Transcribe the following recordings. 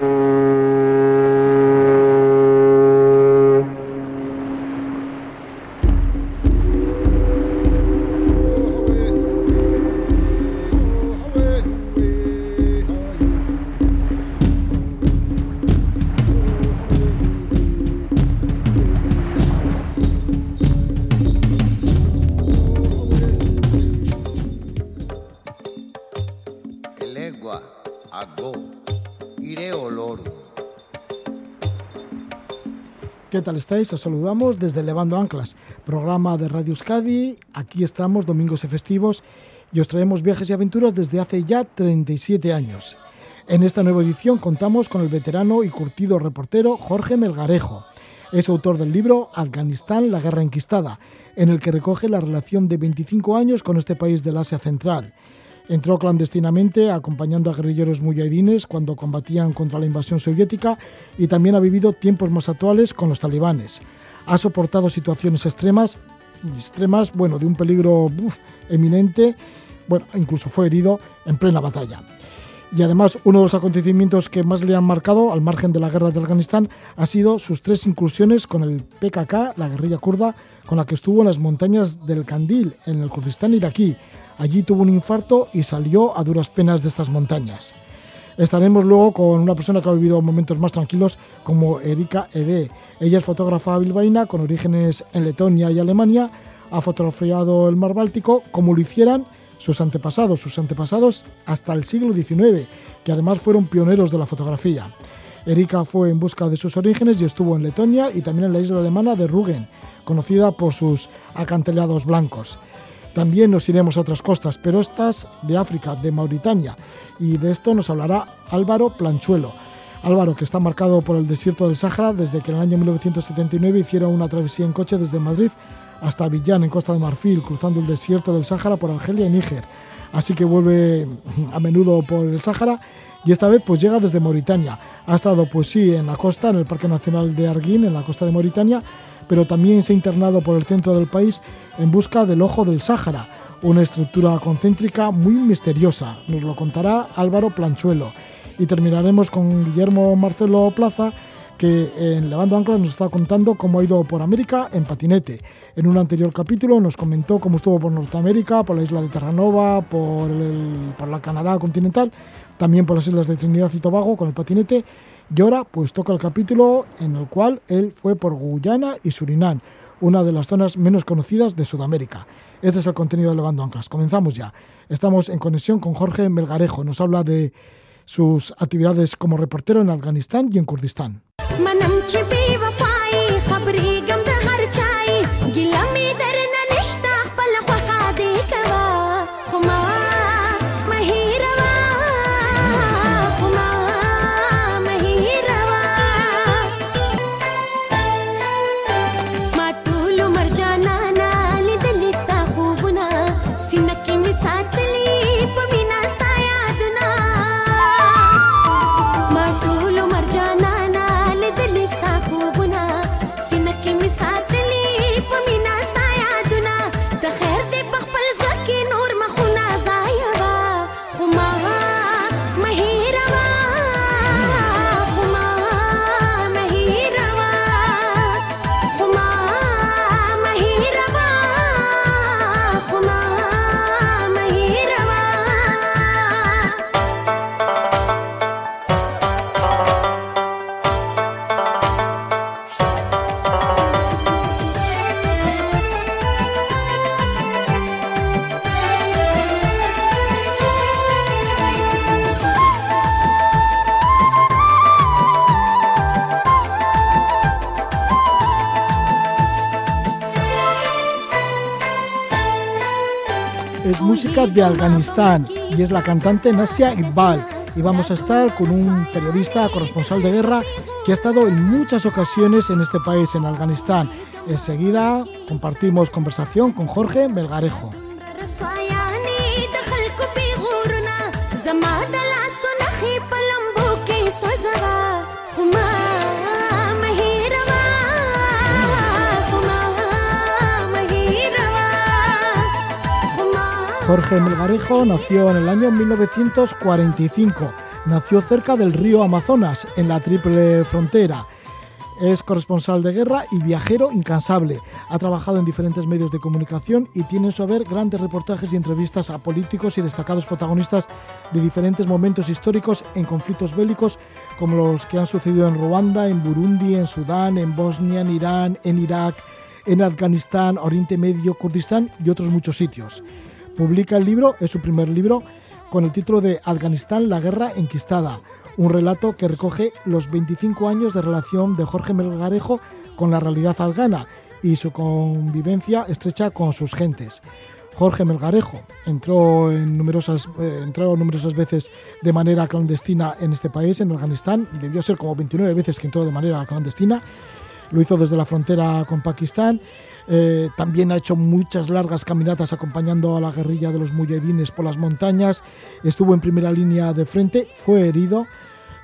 Mm-hmm. ¿Qué tal estáis? Os saludamos desde Levando Anclas, programa de Radio Euskadi. Aquí estamos domingos y festivos y os traemos viajes y aventuras desde hace ya 37 años. En esta nueva edición contamos con el veterano y curtido reportero Jorge Melgarejo. Es autor del libro Afganistán, la guerra enquistada, en el que recoge la relación de 25 años con este país del Asia Central Entró clandestinamente acompañando a guerrilleros muyahidines cuando combatían contra la invasión soviética y también ha vivido tiempos más actuales con los talibanes. Ha soportado situaciones extremas, extremas, bueno, de un peligro eminente, bueno, incluso fue herido en plena batalla. Y además, uno de los acontecimientos que más le han marcado, al margen de la guerra de Afganistán, ha sido sus tres incursiones con el PKK, la guerrilla kurda, con la que estuvo en las montañas del Kandil, en el Kurdistán iraquí, Allí tuvo un infarto y salió a duras penas de estas montañas. Estaremos luego con una persona que ha vivido momentos más tranquilos como Erika Ede. Ella es fotógrafa bilbaína con orígenes en Letonia y Alemania. Ha fotografiado el mar Báltico como lo hicieran sus antepasados, sus antepasados hasta el siglo XIX, que además fueron pioneros de la fotografía. Erika fue en busca de sus orígenes y estuvo en Letonia y también en la isla alemana de Rügen, conocida por sus acantilados blancos. También nos iremos a otras costas, pero estas de África, de Mauritania, y de esto nos hablará Álvaro Planchuelo. Álvaro, que está marcado por el desierto del Sáhara desde que en el año 1979 hicieron una travesía en coche desde Madrid hasta Avillán, en Costa de Marfil, cruzando el desierto del Sáhara por Argelia y Níger. Así que vuelve a menudo por el Sáhara y esta vez pues llega desde Mauritania. Ha estado pues sí en la costa, en el Parque Nacional de Arguín, en la costa de Mauritania, pero también se ha internado por el centro del país en busca del Ojo del Sáhara, una estructura concéntrica muy misteriosa. Nos lo contará Álvaro Planchuelo. Y terminaremos con Guillermo Marcelo Plaza, que en Levando Anclas nos está contando cómo ha ido por América en patinete. En un anterior capítulo nos comentó cómo estuvo por Norteamérica, por la isla de Terranova, por, por la Canadá continental, también por las islas de Trinidad y Tobago con el patinete y ahora pues toca el capítulo en el cual él fue por Guyana y Surinam, una de las zonas menos conocidas de Sudamérica. Este es el contenido de Levando Anclas. Comenzamos ya. Estamos en conexión con Jorge Melgarejo. Nos habla de sus actividades como reportero en Afganistán y en Kurdistán. De Afganistán y es la cantante Nasia Iqbal. Y vamos a estar con un periodista corresponsal de guerra que ha estado en muchas ocasiones en este país, en Afganistán. Enseguida compartimos conversación con Jorge Melgarejo. Jorge Melgarejo nació en el año 1945. nació cerca del río Amazonas, en la triple frontera. Es corresponsal de guerra y viajero incansable. Ha trabajado en diferentes medios de comunicación y tiene en su haber grandes reportajes y entrevistas a políticos y destacados protagonistas de diferentes momentos históricos en conflictos bélicos como los que han sucedido en Ruanda, en Burundi, en Sudán, en Bosnia, en Irán, en Irak, en Afganistán, Oriente Medio, Kurdistán y otros muchos sitios. Publica el libro, es su primer libro, con el título de Afganistán, la guerra enquistada. Un relato que recoge los 25 años de relación de Jorge Melgarejo con la realidad afgana y su convivencia estrecha con sus gentes. Jorge Melgarejo entró, en numerosas, eh, entró numerosas veces de manera clandestina en este país, en Afganistán, debió ser como 29 veces que entró de manera clandestina, lo hizo desde la frontera con Pakistán, eh, también ha hecho muchas largas caminatas acompañando a la guerrilla de los muyedines por las montañas, estuvo en primera línea de frente, fue herido,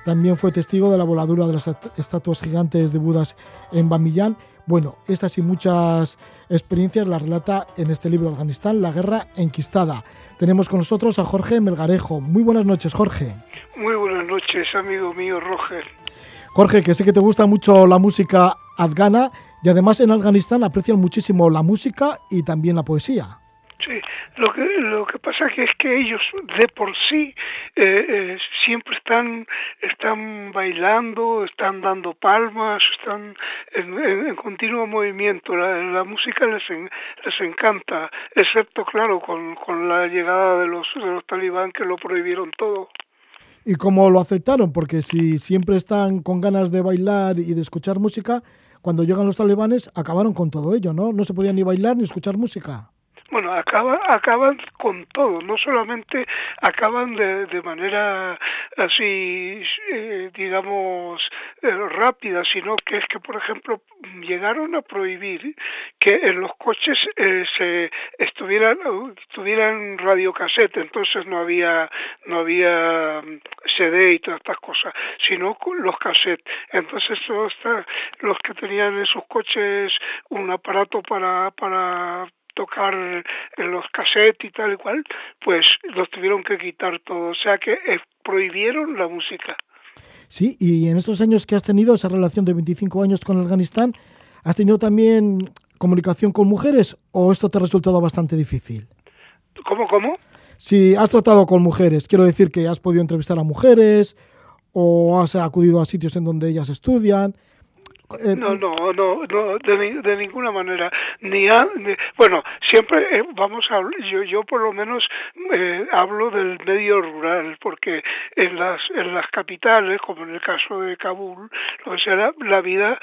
también fue testigo de la voladura de las estatuas gigantes de Budas en Bamillán. Bueno, estas y muchas experiencias las relata en este libro Afganistán, la guerra enquistada. Tenemos con nosotros a Jorge Melgarejo. Muy buenas noches, Jorge. Muy buenas noches, amigo mío, Roger. Jorge, que sé que te gusta mucho la música afgana y además en Afganistán aprecian muchísimo la música y también la poesía. Sí, lo que, lo que pasa que es que ellos de por sí eh, eh, siempre están, están bailando, están dando palmas, están en, continuo movimiento. La, música les, les encanta, excepto, claro, con, con la llegada de los, de los talibán que lo prohibieron todo. ¿Y cómo lo aceptaron? Porque si siempre están con ganas de bailar y de escuchar música, cuando llegan los talibanes acabaron con todo ello, ¿no? No se podía ni bailar ni escuchar música. Bueno, acaba, acaban con todo, no solamente acaban de, de manera así, eh, digamos, eh, rápida, sino que es que, por ejemplo, llegaron a prohibir que en los coches eh, se estuvieran, tuvieran radiocassette, entonces no había, no había mm, CD y todas estas cosas, sino los cassettes. Entonces todos los que tenían en sus coches un aparato para, para tocar en los cassettes y tal y cual, pues los tuvieron que quitar todo. O sea que eh, prohibieron la música. Sí, y en estos años que has tenido esa relación de 25 años con Afganistán, ¿has tenido también comunicación con mujeres o esto te ha resultado bastante difícil? ¿Cómo, cómo? Si has tratado con mujeres, quiero decir que has podido entrevistar a mujeres o has acudido a sitios en donde ellas estudian. Eh, no, no, no, no de, de ninguna manera. Ni, bueno, siempre eh, vamos a yo yo por lo menos eh, hablo del medio rural porque en las en las capitales, como en el caso de Kabul, lo sea la, vida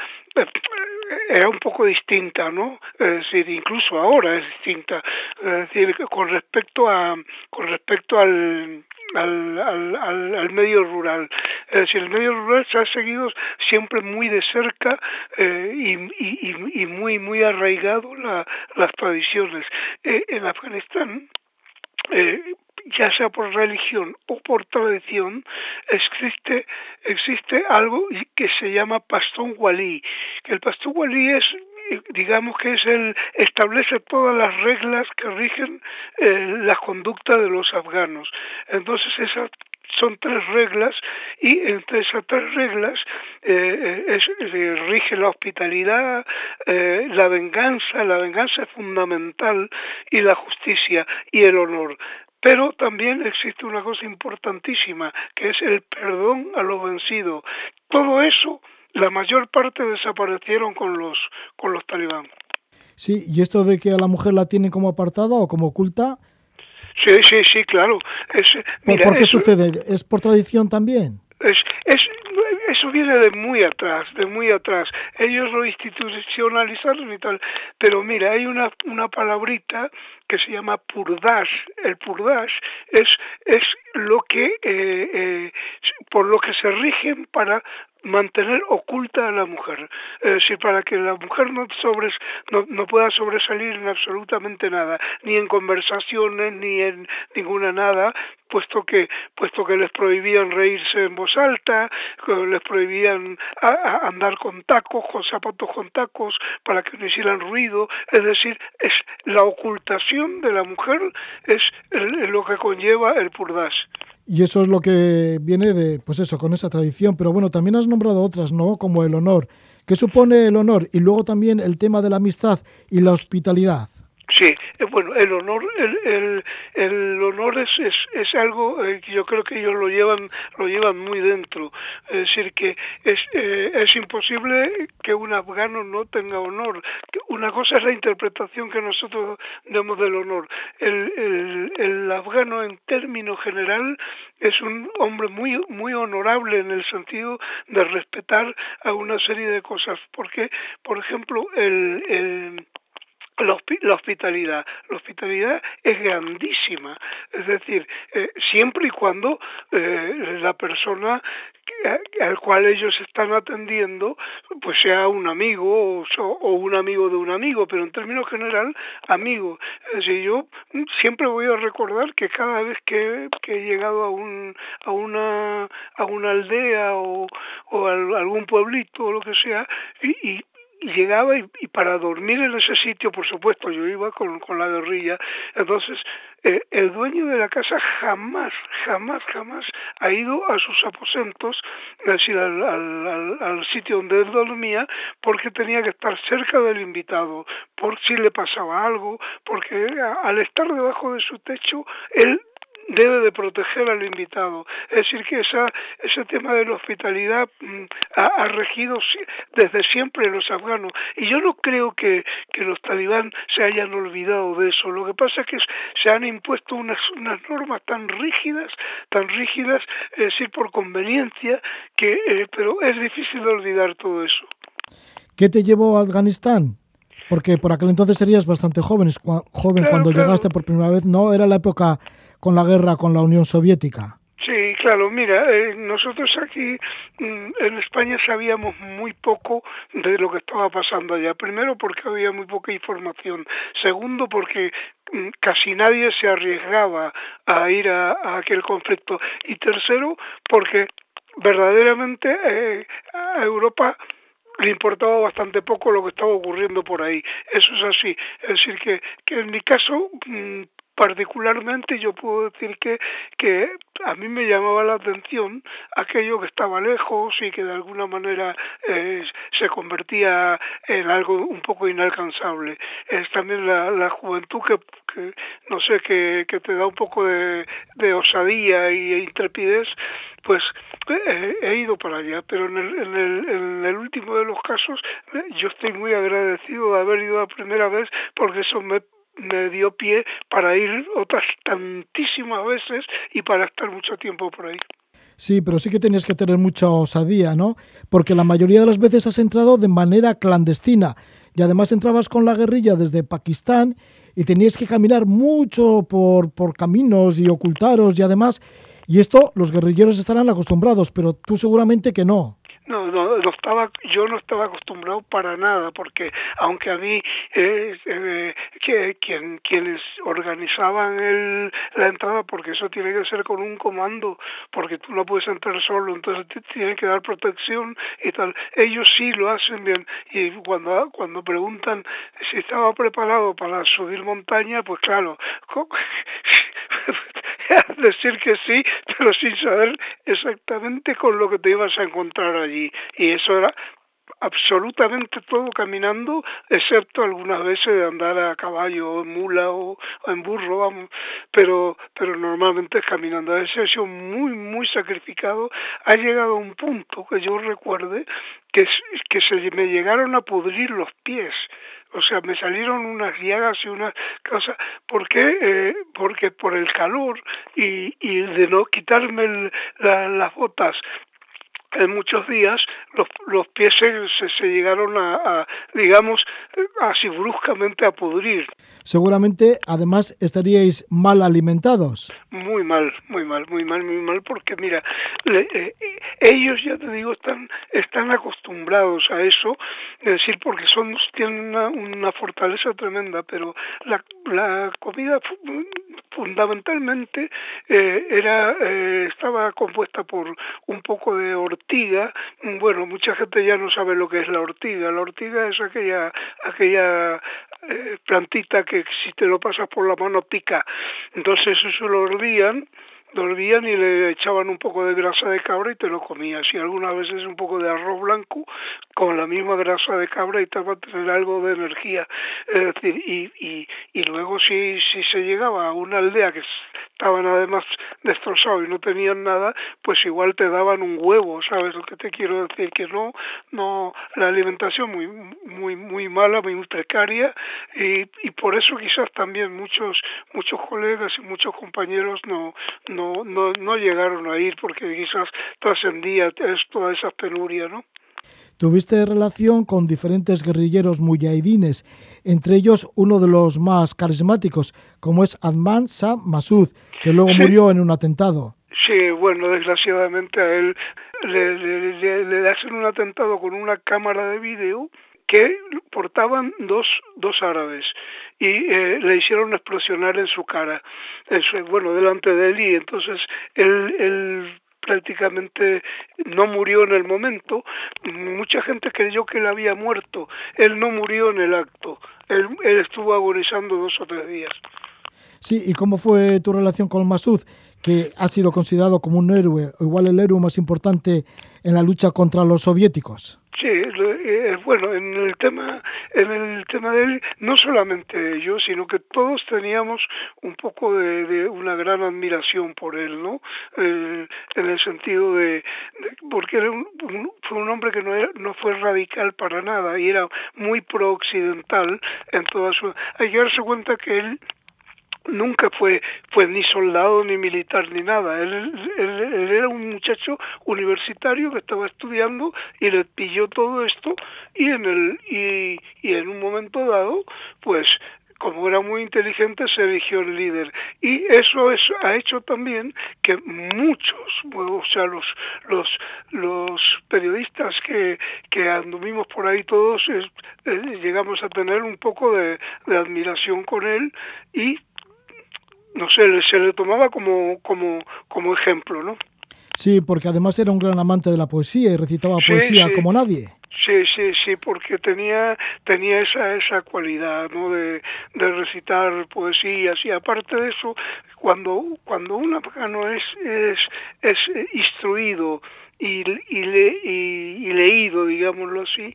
era un poco distinta, ¿no? Es decir, incluso ahora es distinta. Es decir, con respecto a con respecto al al, al, al, medio rural. Es decir, el medio rural se ha seguido siempre muy de cerca eh, y, y, y, muy, muy arraigado la, las tradiciones. Eh, en Afganistán, eh, ya sea por religión o por tradición, existe, existe algo que se llama pastón walí, el pastón walí es digamos que es el establece todas las reglas que rigen eh, la conducta de los afganos. Entonces esas son tres reglas y entre esas tres reglas eh, es, eh, rige la hospitalidad, eh, la venganza, la venganza es fundamental y la justicia y el honor. Pero también existe una cosa importantísima, que es el perdón a lo vencido. Todo eso la mayor parte desaparecieron con los, con los talibán. Sí, y esto de que a la mujer la tienen como apartada o como oculta. Sí, sí, sí, claro. Es, ¿Por, qué sucede? ¿Es por tradición también? Es, es, eso viene de muy atrás, de muy atrás. Ellos lo institucionalizaron y tal. Pero mira, hay una, una palabrita que se llama purdash. El purdash es, es lo que, eh, eh, por lo que se rigen para mantener oculta a la mujer, es decir, para que la mujer no, sobres, no, no, pueda sobresalir en absolutamente nada, ni en conversaciones, ni en ninguna nada, puesto que, puesto que les prohibían reírse en voz alta, les prohibían andar con tacos, con zapatos con tacos, para que no hicieran ruido, es decir, es la ocultación de la mujer es lo que conlleva el purdas. Y eso es lo que viene de, pues eso, con esa tradición. Pero bueno, también has nombrado otras, ¿no? Como el honor. ¿Qué supone el honor? Y luego también el tema de la amistad y la hospitalidad. Sí, eh, bueno, el honor, el, el, el honor es, es, es algo eh, que yo creo que ellos lo llevan, lo llevan muy dentro. Es decir, que es, eh, es imposible que un afgano no tenga honor. Una cosa es la interpretación que nosotros demos del honor. El, el, el afgano, en términos general, es un hombre muy, muy honorable en el sentido de respetar a una serie de cosas. Porque, por ejemplo, el, el la, hospitalidad. La hospitalidad es grandísima, es decir, eh, siempre y cuando eh, la persona al cual ellos están atendiendo pues sea un amigo o, o, un amigo de un amigo, pero en términos general, amigo. Es decir, yo siempre voy a recordar que cada vez que, que he llegado a, un, a, una, a una aldea o, o a algún pueblito o lo que sea, y, y llegaba y, para dormir en ese sitio, por supuesto, yo iba con, con la guerrilla, entonces eh, el dueño de la casa jamás, jamás, jamás ha ido a sus aposentos, es decir, al, al, al, sitio donde él dormía, porque tenía que estar cerca del invitado, por si le pasaba algo, porque al estar debajo de su techo, él debe de proteger al invitado. Es decir, que esa, ese tema de la hospitalidad mm, ha, regido desde siempre los afganos. Y yo no creo que, que los talibán se hayan olvidado de eso. Lo que pasa es que se han impuesto unas, unas normas tan rígidas, tan rígidas, es decir, por conveniencia, que, eh, pero es difícil de olvidar todo eso. ¿Qué te llevó a Afganistán? Porque por aquel entonces serías bastante joven, joven cuando llegaste por primera vez, ¿no? Era la época con la guerra con la Unión Soviética. Sí, claro, mira, eh, nosotros aquí mm, en España sabíamos muy poco de lo que estaba pasando allá. Primero porque había muy poca información. Segundo porque mm, casi nadie se arriesgaba a ir a, aquel conflicto. Y tercero porque verdaderamente eh, a Europa le importaba bastante poco lo que estaba ocurriendo por ahí. Eso es así. Es decir, que, que en mi caso mm, particularmente yo puedo decir que, que a mí me llamaba la atención aquello que estaba lejos y que de alguna manera eh, se convertía en algo un poco inalcanzable. Es también la, la juventud que, que, no sé, que, que te da un poco de, de osadía y intrepidez, pues eh, he ido para allá, pero en el, en, el, en el último de los casos eh, yo estoy muy agradecido de haber ido la primera vez porque eso me me dio pie para ir otras tantísimas veces y para estar mucho tiempo por ahí. Sí, pero sí que tenías que tener mucha osadía, ¿no? Porque la mayoría de las veces has entrado de manera clandestina y además entrabas con la guerrilla desde Pakistán y tenías que caminar mucho por, por caminos y ocultaros y además, y esto los guerrilleros estarán acostumbrados, pero tú seguramente que no. No, no, no estaba, yo no estaba acostumbrado para nada, porque aunque a mí eh, que, quien, quienes organizaban el, la entrada, porque eso tiene que ser con un comando, porque tú no puedes entrar solo, entonces te tienen que dar protección y tal. Ellos sí lo hacen bien y cuando cuando preguntan si estaba preparado para subir montaña, pues claro, decir que sí, pero sin saber exactamente con lo que te ibas a encontrar allí. Y eso era absolutamente todo caminando, excepto algunas veces de andar a caballo o en mula o, en burro, vamos, pero, pero normalmente es caminando. Ese ha sido muy, muy sacrificado. Ha llegado a un punto que yo recuerde que, que se me llegaron a pudrir los pies o sea, me salieron unas llagas y unas cosas. ¿Por qué? Eh, porque por el calor y, y de no quitarme las botas en muchos días los, los pies se, se, llegaron a, a, digamos, así bruscamente a pudrir. Seguramente, además, estaríais mal alimentados. Muy mal, muy mal, muy mal, muy mal, porque mira, le, eh, ellos, ya te digo, están, están acostumbrados a eso, es decir, porque son, tienen una, una fortaleza tremenda, pero la, la comida fundamentalmente eh, era eh, estaba compuesta por un poco de ortiga bueno mucha gente ya no sabe lo que es la ortiga. La ortiga es aquella aquella eh, plantita que si te lo pasas por la mano pica. Entonces eso lo ordían dormían y le echaban un poco de grasa de cabra y te lo comías. Y algunas veces un poco de arroz blanco con la misma grasa de cabra y te va tener algo de energía. Es decir y, y, y luego si, si se llegaba a una aldea que estaban además destrozados y no tenían nada pues igual te daban un huevo sabes lo que te quiero decir que no no la alimentación muy muy muy mala muy precaria y, y por eso quizás también muchos muchos colegas y muchos compañeros no no no, no llegaron a ir porque quizás trascendía toda esa penuria no Tuviste relación con diferentes guerrilleros muyahidines, entre ellos uno de los más carismáticos, como es Adman Shah Masud, que luego murió en un atentado. Sí, bueno, desgraciadamente a él le, le, le, hacen un atentado con una cámara de vídeo que portaban dos, dos árabes y eh, le hicieron explosionar en su cara, Eso, bueno, delante de él y entonces él, él prácticamente no murió en el momento. Mucha gente creyó que él había muerto. Él no murió en el acto. Él, él estuvo agonizando dos o tres días. Sí, ¿y cómo fue tu relación con Masud, que ha sido considerado como un héroe, o igual el héroe más importante en la lucha contra los soviéticos? Sí, eh, bueno, en el tema, en el tema de él, no solamente yo, sino que todos teníamos un poco de, de una gran admiración por él, ¿no? Eh, en el sentido de, porque era un, un, fue un hombre que no, era, no fue radical para nada y era muy pro-occidental en toda su... Hay que darse cuenta que él nunca fue fue ni soldado ni militar ni nada él, él, era un muchacho universitario que estaba estudiando y le pilló todo esto y en el y, y en un momento dado pues como era muy inteligente, se eligió el líder. Y eso es, ha hecho también que muchos, o sea, los, los, los periodistas que, que anduvimos por ahí todos, eh, llegamos a tener un poco de, de admiración con él y no sé, se le tomaba como, como, como ejemplo, ¿no? Sí, porque además era un gran amante de la poesía y recitaba sí, poesía sí. como nadie. Sí, sí, sí, porque tenía tenía esa esa cualidad, ¿no? De, de recitar poesías y aparte de eso, cuando cuando un afgano es es es instruido y y, le, y, y leído, digámoslo así,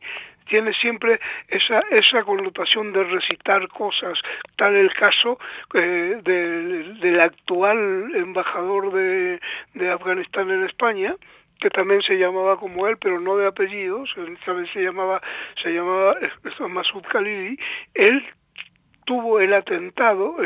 tiene siempre esa, esa connotación de recitar cosas, tal el caso eh, del, del actual embajador de, de Afganistán en España, que también se llamaba como él, pero no de apellidos, también se llamaba, se llamaba Masud Khalili, él tuvo el atentado,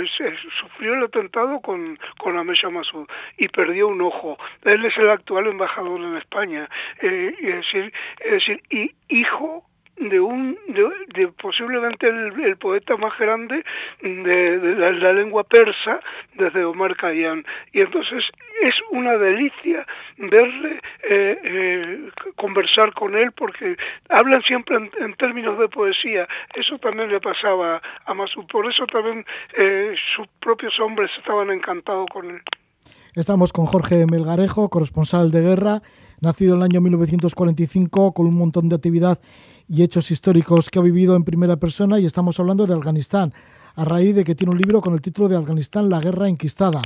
sufrió el atentado con, con Amesha Masud y perdió un ojo. Él es el actual embajador en España. Eh, es decir, es decir y hijo de un de, de posiblemente el, el, poeta más grande de, de la, la, lengua persa desde Omar Khayyam. Y entonces es una delicia verle eh, eh, conversar con él porque hablan siempre en, en, términos de poesía. Eso también le pasaba a Masud. Por eso también eh, sus propios hombres estaban encantados con él. Estamos con Jorge Melgarejo, corresponsal de guerra, nacido en el año 1945 con un montón de actividad y hechos históricos que ha vivido en primera persona y estamos hablando de Afganistán, a raíz de que tiene un libro con el título de Afganistán, la guerra enquistada.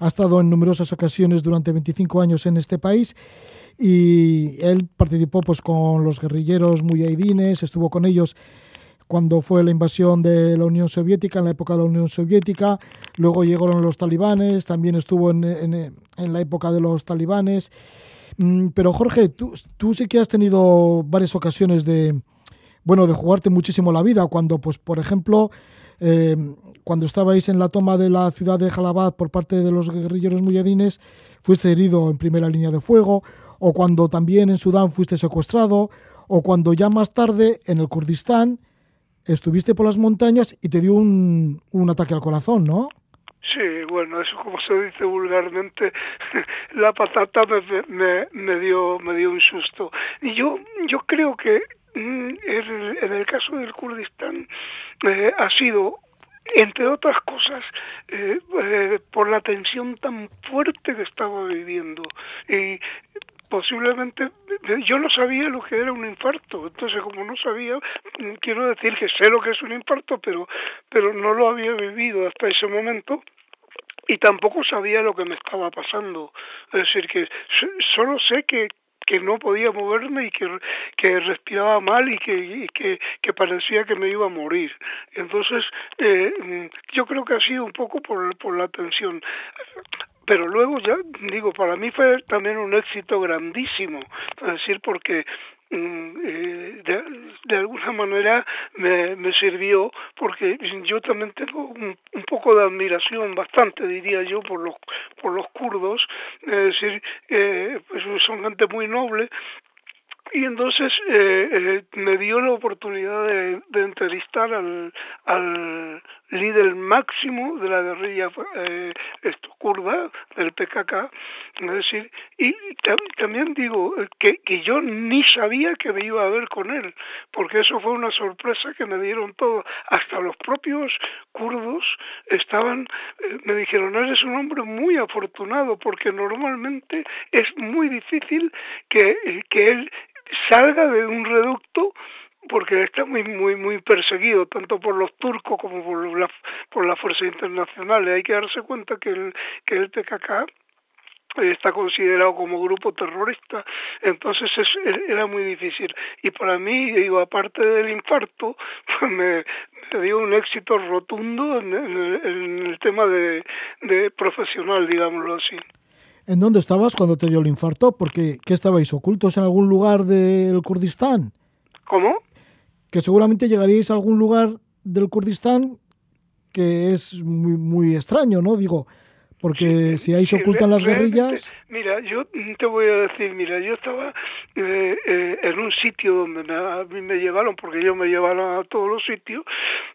Ha estado en numerosas ocasiones durante 25 años en este país y él participó pues con los guerrilleros muyahidines, estuvo con ellos cuando fue la invasión de la Unión Soviética, en la época de la Unión Soviética, luego llegaron los talibanes, también estuvo en, en, la época de los talibanes pero Jorge, tú, tú sí que has tenido varias ocasiones de, bueno, de jugarte muchísimo la vida, cuando, pues, por ejemplo, eh, cuando estabais en la toma de la ciudad de Jalabad por parte de los guerrilleros muyadines, fuiste herido en primera línea de fuego, o cuando también en Sudán fuiste secuestrado, o cuando ya más tarde en el Kurdistán estuviste por las montañas y te dio un, un ataque al corazón, ¿no? Sí, bueno, eso como se dice vulgarmente, la patata me, me, me, dio me dio un susto. Y yo yo creo que mm, en, el caso del Kurdistán eh, ha sido entre otras cosas, eh, eh, por la tensión tan fuerte que estaba viviendo. Y posiblemente yo no sabía lo que era un infarto entonces como no sabía quiero decir que sé lo que es un infarto pero pero no lo había vivido hasta ese momento y tampoco sabía lo que me estaba pasando. Es decir, que solo sé que, que no podía moverme y que, que respiraba mal y que, que, parecía que me iba a morir. Entonces, eh, yo creo que ha sido un poco por, por la tensión pero luego ya digo para mí fue también un éxito grandísimo es decir porque Mm, eh, de, alguna manera me, me, sirvió porque yo también tengo un, un, poco de admiración bastante diría yo por los por los kurdos es decir eh, pues son gente muy noble. Y entonces eh, eh, me dio la oportunidad de, de entrevistar al, al, líder máximo de la guerrilla eh, esto, kurda, del PKK, es decir, y también digo que, que yo ni sabía que me iba a ver con él, porque eso fue una sorpresa que me dieron todos, hasta los propios kurdos estaban, eh, me dijeron, eres un hombre muy afortunado, porque normalmente es muy difícil que, que él salga de un reducto porque está muy muy muy perseguido tanto por los turcos como por la por las fuerzas internacionales hay que darse cuenta que el que el PKK está considerado como grupo terrorista, entonces es, era muy difícil. Y para mí, digo, aparte del infarto, pues me, dio un éxito rotundo en, en, el tema de, de profesional, digámoslo así. ¿En dónde estabas cuando te dio el infarto? Porque ¿qué estabais ocultos en algún lugar del Kurdistán? ¿Cómo? Que seguramente llegaríais a algún lugar del Kurdistán que es muy, muy extraño, ¿no? Digo, porque si ahí se ocultan las guerrillas... Mira, yo te voy a decir, mira, yo estaba eh, eh, en un sitio donde me, a mí me llevaron, porque ellos me llevaron a todos los sitios,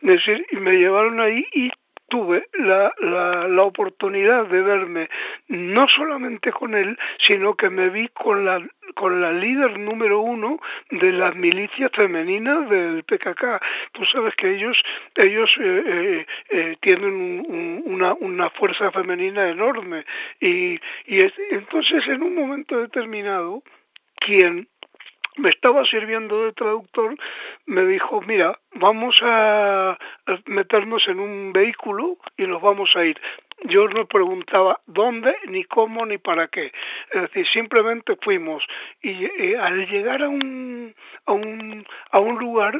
decir, y me llevaron ahí y tuve la, la, la, oportunidad de verme no solamente con él, sino que me vi con la, con la líder número uno de las milicias femeninas del PKK. Tú sabes que ellos, ellos eh, eh, eh tienen una, una fuerza femenina enorme y, y es, entonces en un momento determinado, quien me estaba sirviendo de traductor, me dijo, mira, vamos a meternos en un vehículo y nos vamos a ir. Yo no preguntaba dónde, ni cómo, ni para qué. Es decir, simplemente fuimos. Y eh, al llegar a un, a un, a un lugar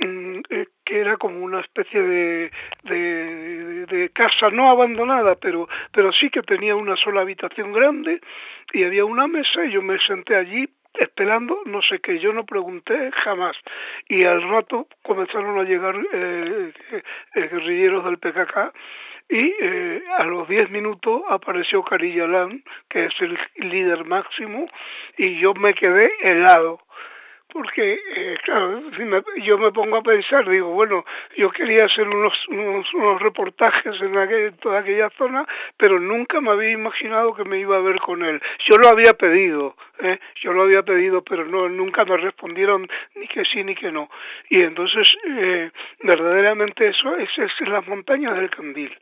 mm, eh, que era como una especie de, de, de, casa no abandonada, pero, pero sí que tenía una sola habitación grande y había una mesa y yo me senté allí esperando no sé qué, yo no pregunté jamás. Y al rato comenzaron a llegar eh, eh, guerrilleros del PKK y eh, a los 10 minutos apareció Carillалán, que es el líder máximo, y yo me quedé helado porque eh, claro, si me, yo me pongo a pensar, digo, bueno, yo quería hacer unos, unos, unos reportajes en, aquel, toda aquella zona, pero nunca me había imaginado que me iba a ver con él. Yo lo había pedido, ¿eh? yo lo había pedido, pero no nunca me respondieron ni que sí ni que no. Y entonces, eh, verdaderamente eso es, es en las montañas del Candil.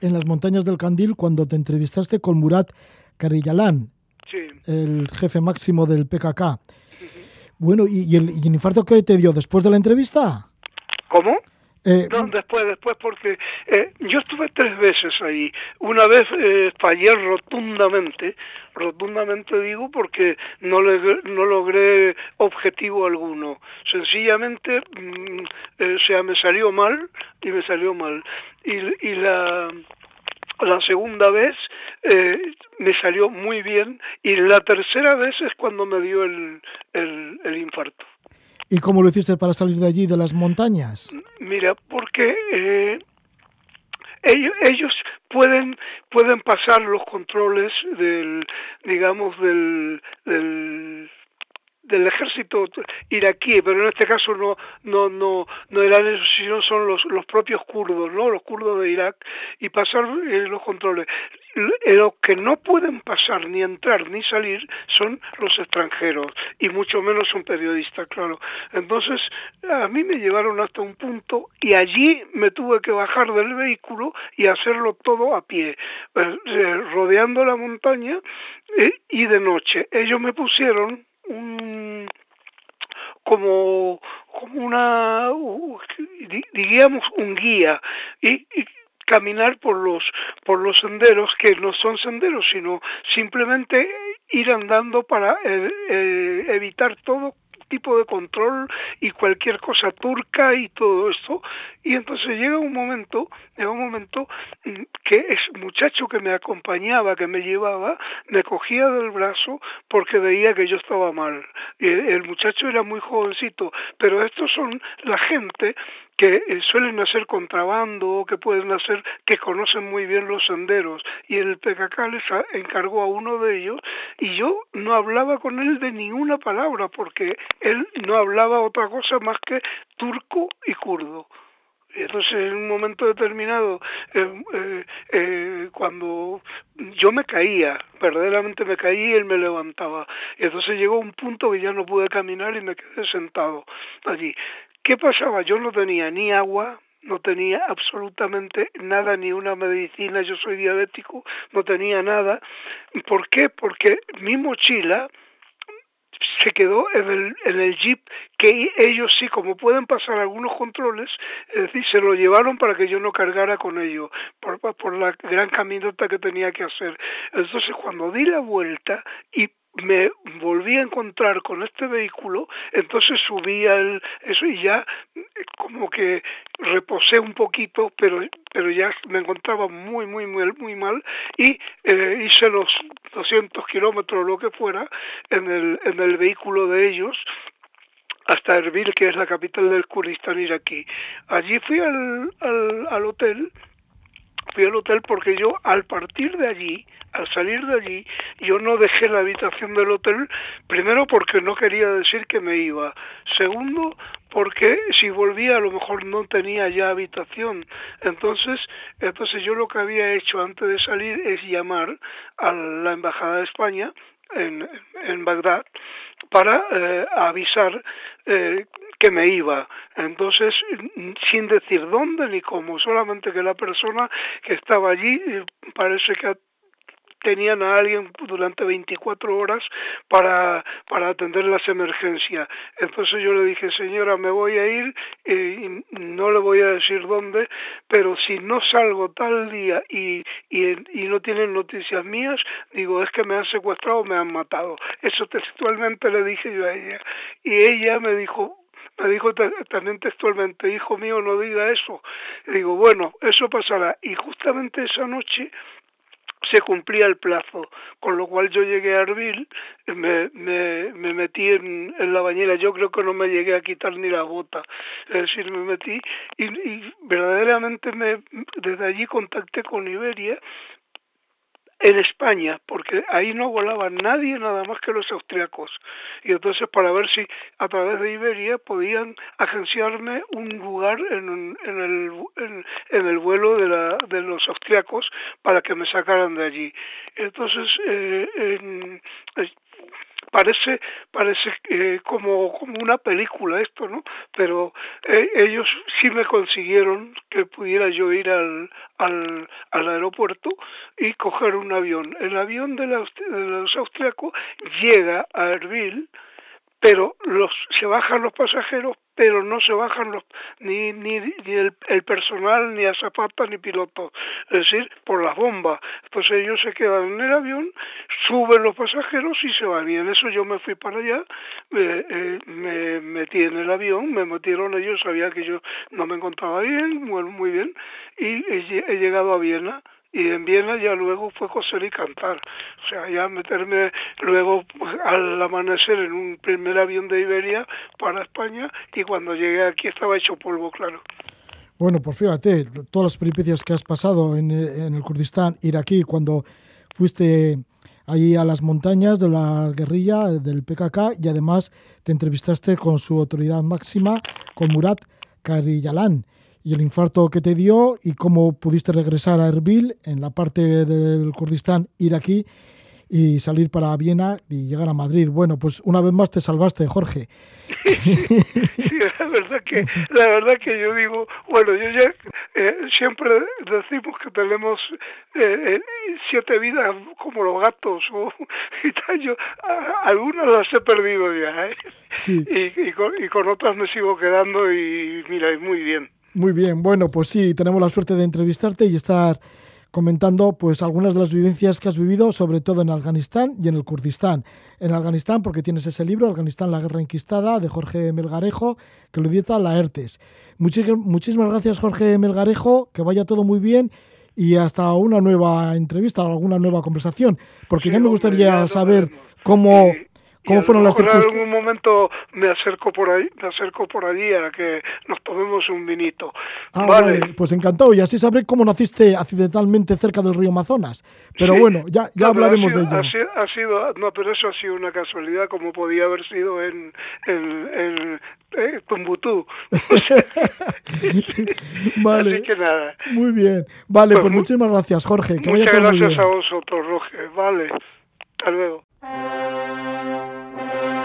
En las montañas del Candil, cuando te entrevistaste con Murat Karillalán, sí. el jefe máximo del PKK, bueno, ¿y, el, infarto qué te dio después de la entrevista? ¿Cómo? Eh, no, después, después, porque eh, yo estuve tres veces ahí. Una vez eh, fallé rotundamente, rotundamente digo, porque no, le, no logré objetivo alguno. Sencillamente, mm, eh, o sea, me salió mal y me salió mal. Y, y la la segunda vez eh, me salió muy bien y la tercera vez es cuando me dio el, el, el, infarto. ¿Y cómo lo hiciste para salir de allí, de las montañas? Mira, porque eh, ellos, ellos pueden pueden pasar los controles del digamos del, del del ejército iraquí, pero en este caso no no no no eran esos, sino son los los propios kurdos, ¿no? Los kurdos de Irak y pasar eh, los controles. Los que no pueden pasar ni entrar ni salir son los extranjeros y mucho menos un periodista, claro. Entonces a mí me llevaron hasta un punto y allí me tuve que bajar del vehículo y hacerlo todo a pie, eh, rodeando la montaña eh, y de noche. Ellos me pusieron un como como una digamos un guía y, y caminar por los por los senderos que no son senderos sino simplemente ir andando para eh, eh, evitar todo tipo de control y cualquier cosa turca y todo esto. Y entonces llega un momento llega un momento mm, que ese muchacho que me acompañaba que me llevaba me cogía del brazo porque veía que yo estaba mal. El muchacho era muy jovencito pero estos son la gente que eh, suelen hacer contrabando, que pueden hacer, que conocen muy bien los senderos. Y el PKK les encargó a uno de ellos y yo no hablaba con él de ninguna palabra porque él no hablaba otra cosa más que turco y kurdo. Entonces, en un momento determinado, eh, eh, eh, cuando yo me caía, verdaderamente me caía y él me levantaba. Entonces llegó un punto que ya no pude caminar y me quedé sentado allí. ¿Qué pasaba? Yo no tenía ni agua, no tenía absolutamente nada, ni una medicina, yo soy diabético, no tenía nada. ¿Por qué? Porque mi mochila se quedó en el, en el jeep que ellos sí, como pueden pasar algunos controles, es decir, se lo llevaron para que yo no cargara con ellos, por, por la gran caminata que tenía que hacer. Entonces, cuando di la vuelta y me volví a encontrar con este vehículo, entonces subí al eso y ya eh, como que reposé un poquito, pero pero ya me encontraba muy muy muy muy mal y eh, hice los 200 kilómetros lo que fuera en el en el vehículo de ellos hasta Erbil, que es la capital del Kurdistán iraquí. Allí fui al, al, al hotel fui al hotel porque yo al partir de allí, al salir de allí, yo no dejé la habitación del hotel, primero porque no quería decir que me iba, segundo porque si volvía a lo mejor no tenía ya habitación. Entonces, entonces yo lo que había hecho antes de salir es llamar a la embajada de España en, en Bagdad para eh, avisar eh, que me iba. Entonces, sin decir dónde ni cómo, solamente que la persona que estaba allí eh, parece que tenían a alguien durante 24 horas para, para atender las emergencias. Entonces yo le dije, señora, me voy a ir y no le voy a decir dónde, pero si no salgo tal día y, y, y no tienen noticias mías, digo, es que me han secuestrado, me han matado. Eso textualmente le dije yo a ella. Y ella me dijo, me dijo también textualmente, hijo mío, no diga eso. Y digo, bueno, eso pasará. Y justamente esa noche se cumplía el plazo, con lo cual yo llegué a Arbil, me, me, me metí en, en, la bañera, yo creo que no me llegué a quitar ni la bota, es decir, me metí y, y verdaderamente me, desde allí contacté con Iberia, en España, porque ahí no volaba nadie nada más que los austriacos. Y entonces para ver si a través de Iberia podían agenciarme un lugar en, en, el, en, en el vuelo de, la, de los austriacos para que me sacaran de allí. Entonces, eh, en, parece parece eh, como como una película esto no pero eh, ellos sí me consiguieron que pudiera yo ir al, al, al aeropuerto y coger un avión. El avión de, de los austriacos llega a Erbil pero los se bajan los pasajeros pero no se bajan los ni ni, ni el, el, personal ni azafatas ni pilotos. Es decir por las bombas. Entonces ellos se quedan en el avión suben los pasajeros y se van. Y en eso yo me fui para allá eh, eh, me metí en el avión me metieron ellos sabía que yo no me encontraba bien muy, muy bien y he llegado a Viena y en Viena ya luego fue coser y cantar. O sea, ya meterme luego al amanecer en un primer avión de Iberia para España y cuando llegué aquí estaba hecho polvo, claro. Bueno, pues fíjate, todas las peripecias que has pasado en, en el Kurdistán iraquí cuando fuiste allí a las montañas de la guerrilla del PKK y además te entrevistaste con su autoridad máxima, con Murat Kariyalan y el infarto que te dio y cómo pudiste regresar a Erbil en la parte del Kurdistán iraquí y salir para Viena y llegar a Madrid. Bueno, pues una vez más te salvaste, Jorge. Sí, la verdad que la verdad que yo digo, bueno, yo ya eh, siempre decimos que tenemos eh, eh, siete vidas como los gatos o y tal, yo algunas las he perdido ya, ¿eh? Sí. Y, y, con, y con otras me sigo quedando y mira, muy bien. Muy bien, bueno, pues sí, tenemos la suerte de entrevistarte y estar comentando pues algunas de las vivencias que has vivido, sobre todo en Afganistán y en el Kurdistán. En Afganistán, porque tienes ese libro, Afganistán, la guerra enquistada, de Jorge Melgarejo, que lo edita la ERTES. muchísimas gracias, Jorge Melgarejo, que vaya todo muy bien y hasta una nueva entrevista, alguna nueva conversación, porque ya me gustaría saber cómo... ¿Cómo fueron las circunstancias? En algún momento me acerco por ahí, me acerco por allí a que nos tomemos un vinito. Ah, vale. pues encantado. Y así sabré cómo naciste accidentalmente cerca del río Amazonas. Pero bueno, ya, ya hablaremos de ello. Ha sido, no, pero eso ha sido una casualidad, como podía haber sido en, en, eh, Tumbutú. vale. Así que nada. Muy bien. Vale, pues, pues muchísimas gracias, Jorge. Que muchas gracias a vosotros, Roger. Vale. Hasta luego. Bye.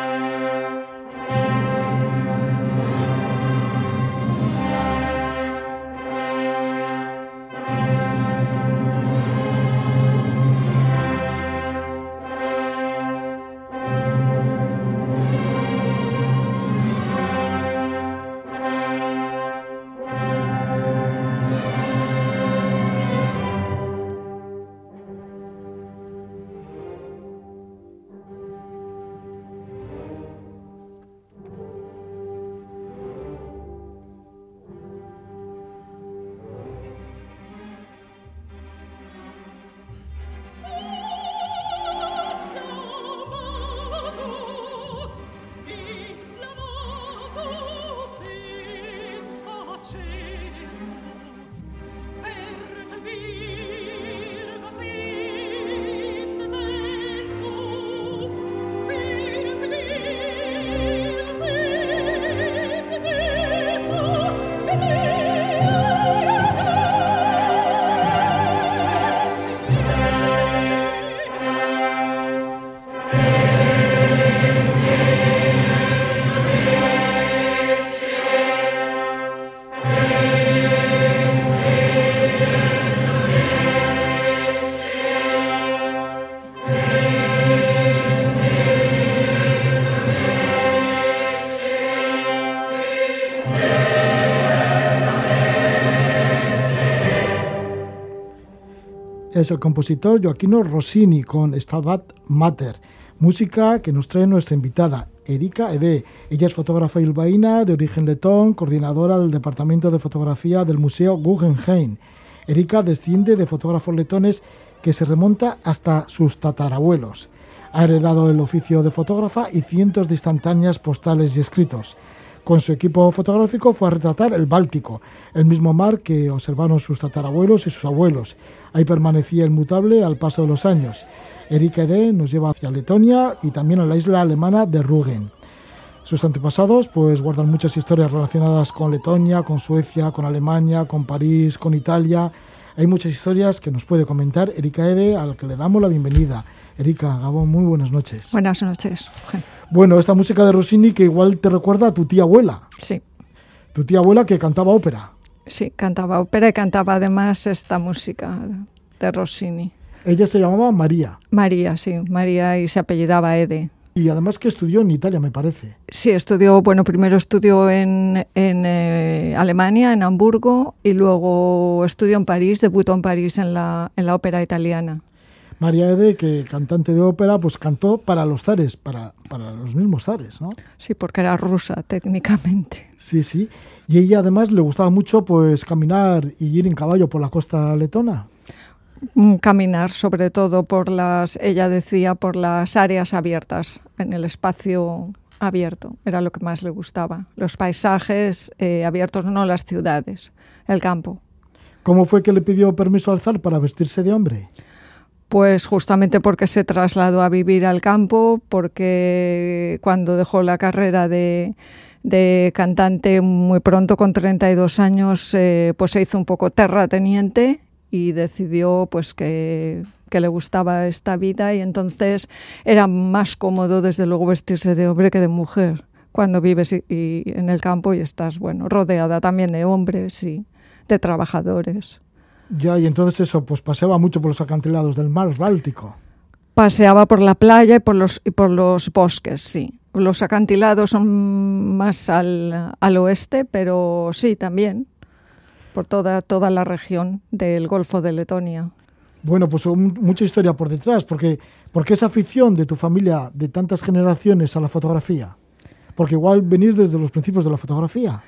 Es el compositor Joaquino Rossini con Stabat Mater, música que nos trae nuestra invitada, Erika Ede. Ella es fotógrafa bilbaína de origen letón, coordinadora del Departamento de Fotografía del Museo Guggenheim. Erika desciende de fotógrafos letones que se remonta hasta sus tatarabuelos. Ha heredado el oficio de fotógrafa y cientos de instantáneas postales y escritos. Con su equipo fotográfico fue a retratar el Báltico, el mismo mar que observaron sus tatarabuelos y sus abuelos. Ahí permanecía inmutable al paso de los años. Erika Ede nos lleva hacia Letonia y también a la isla alemana de Rügen. Sus antepasados pues guardan muchas historias relacionadas con Letonia, con Suecia, con Alemania, con París, con Italia. Hay muchas historias que nos puede comentar Erika Ede, al que le damos la bienvenida. Erika, Gabón, muy buenas noches. Buenas noches. Bueno, esta música de Rossini que igual te recuerda a tu tía abuela. Sí. Tu tía abuela que cantaba ópera. Sí, cantaba ópera y cantaba además esta música de Rossini. Ella se llamaba María. María, sí, María y se apellidaba Ede. Y además que estudió en Italia, me parece. Sí, estudió, bueno, primero estudió en, en eh, Alemania, en Hamburgo, y luego estudió en París, debutó en París en la, en la ópera italiana. María Ede, que cantante de ópera, pues cantó para los zares, para, para los mismos zares, ¿no? Sí, porque era rusa técnicamente. Sí, sí. Y ella además le gustaba mucho pues caminar y ir en caballo por la costa letona. Mm, caminar, sobre todo por las, ella decía, por las áreas abiertas, en el espacio abierto, era lo que más le gustaba. Los paisajes eh, abiertos, no las ciudades, el campo. ¿Cómo fue que le pidió permiso al zar para vestirse de hombre? Pues justamente porque se trasladó a vivir al campo, porque cuando dejó la carrera de, cantante muy pronto, con 32 años, eh, pues se hizo un poco terrateniente y decidió pues que, le gustaba esta vida y entonces era más cómodo desde luego vestirse de hombre que de mujer cuando vives en el campo y estás bueno rodeada también de hombres y de trabajadores. Ya, y entonces eso, pues paseaba mucho por los acantilados del mar Báltico. Paseaba por la playa y por los, y por los bosques, sí. Los acantilados son más al, al oeste, pero sí, también. por toda, toda la región del Golfo de Letonia. Bueno, pues mucha historia por detrás, porque ¿por qué esa afición de tu familia de tantas generaciones a la fotografía? Porque igual venís desde los principios de la fotografía.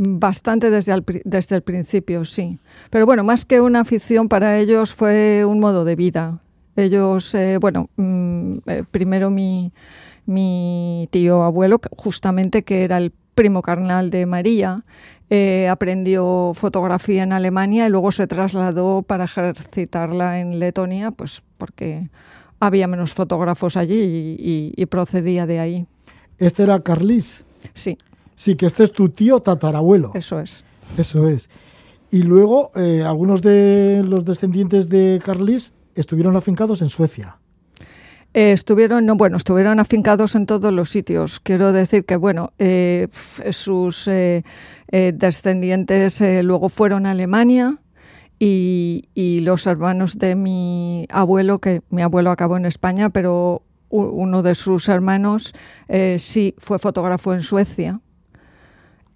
Bastante desde el, desde el principio, sí. Pero bueno, más que una afición para ellos fue un modo de vida. Ellos, eh, bueno, mm, eh, primero mi, mi tío abuelo, justamente que era el primo carnal de María, eh, aprendió fotografía en Alemania y luego se trasladó para ejercitarla en Letonia, pues porque había menos fotógrafos allí y, procedía de ahí. ¿Este era Carlis? Sí. Sí, que este es tu tío tatarabuelo. Eso es. Eso es. Y luego eh, algunos de los descendientes de Carlis estuvieron afincados en Suecia. Eh, estuvieron, no, bueno, estuvieron afincados en todos los sitios. Quiero decir que, bueno, eh, sus descendientes luego fueron a Alemania y, los hermanos de mi abuelo, que mi abuelo acabó en España, pero uno de sus hermanos sí fue fotógrafo en Suecia.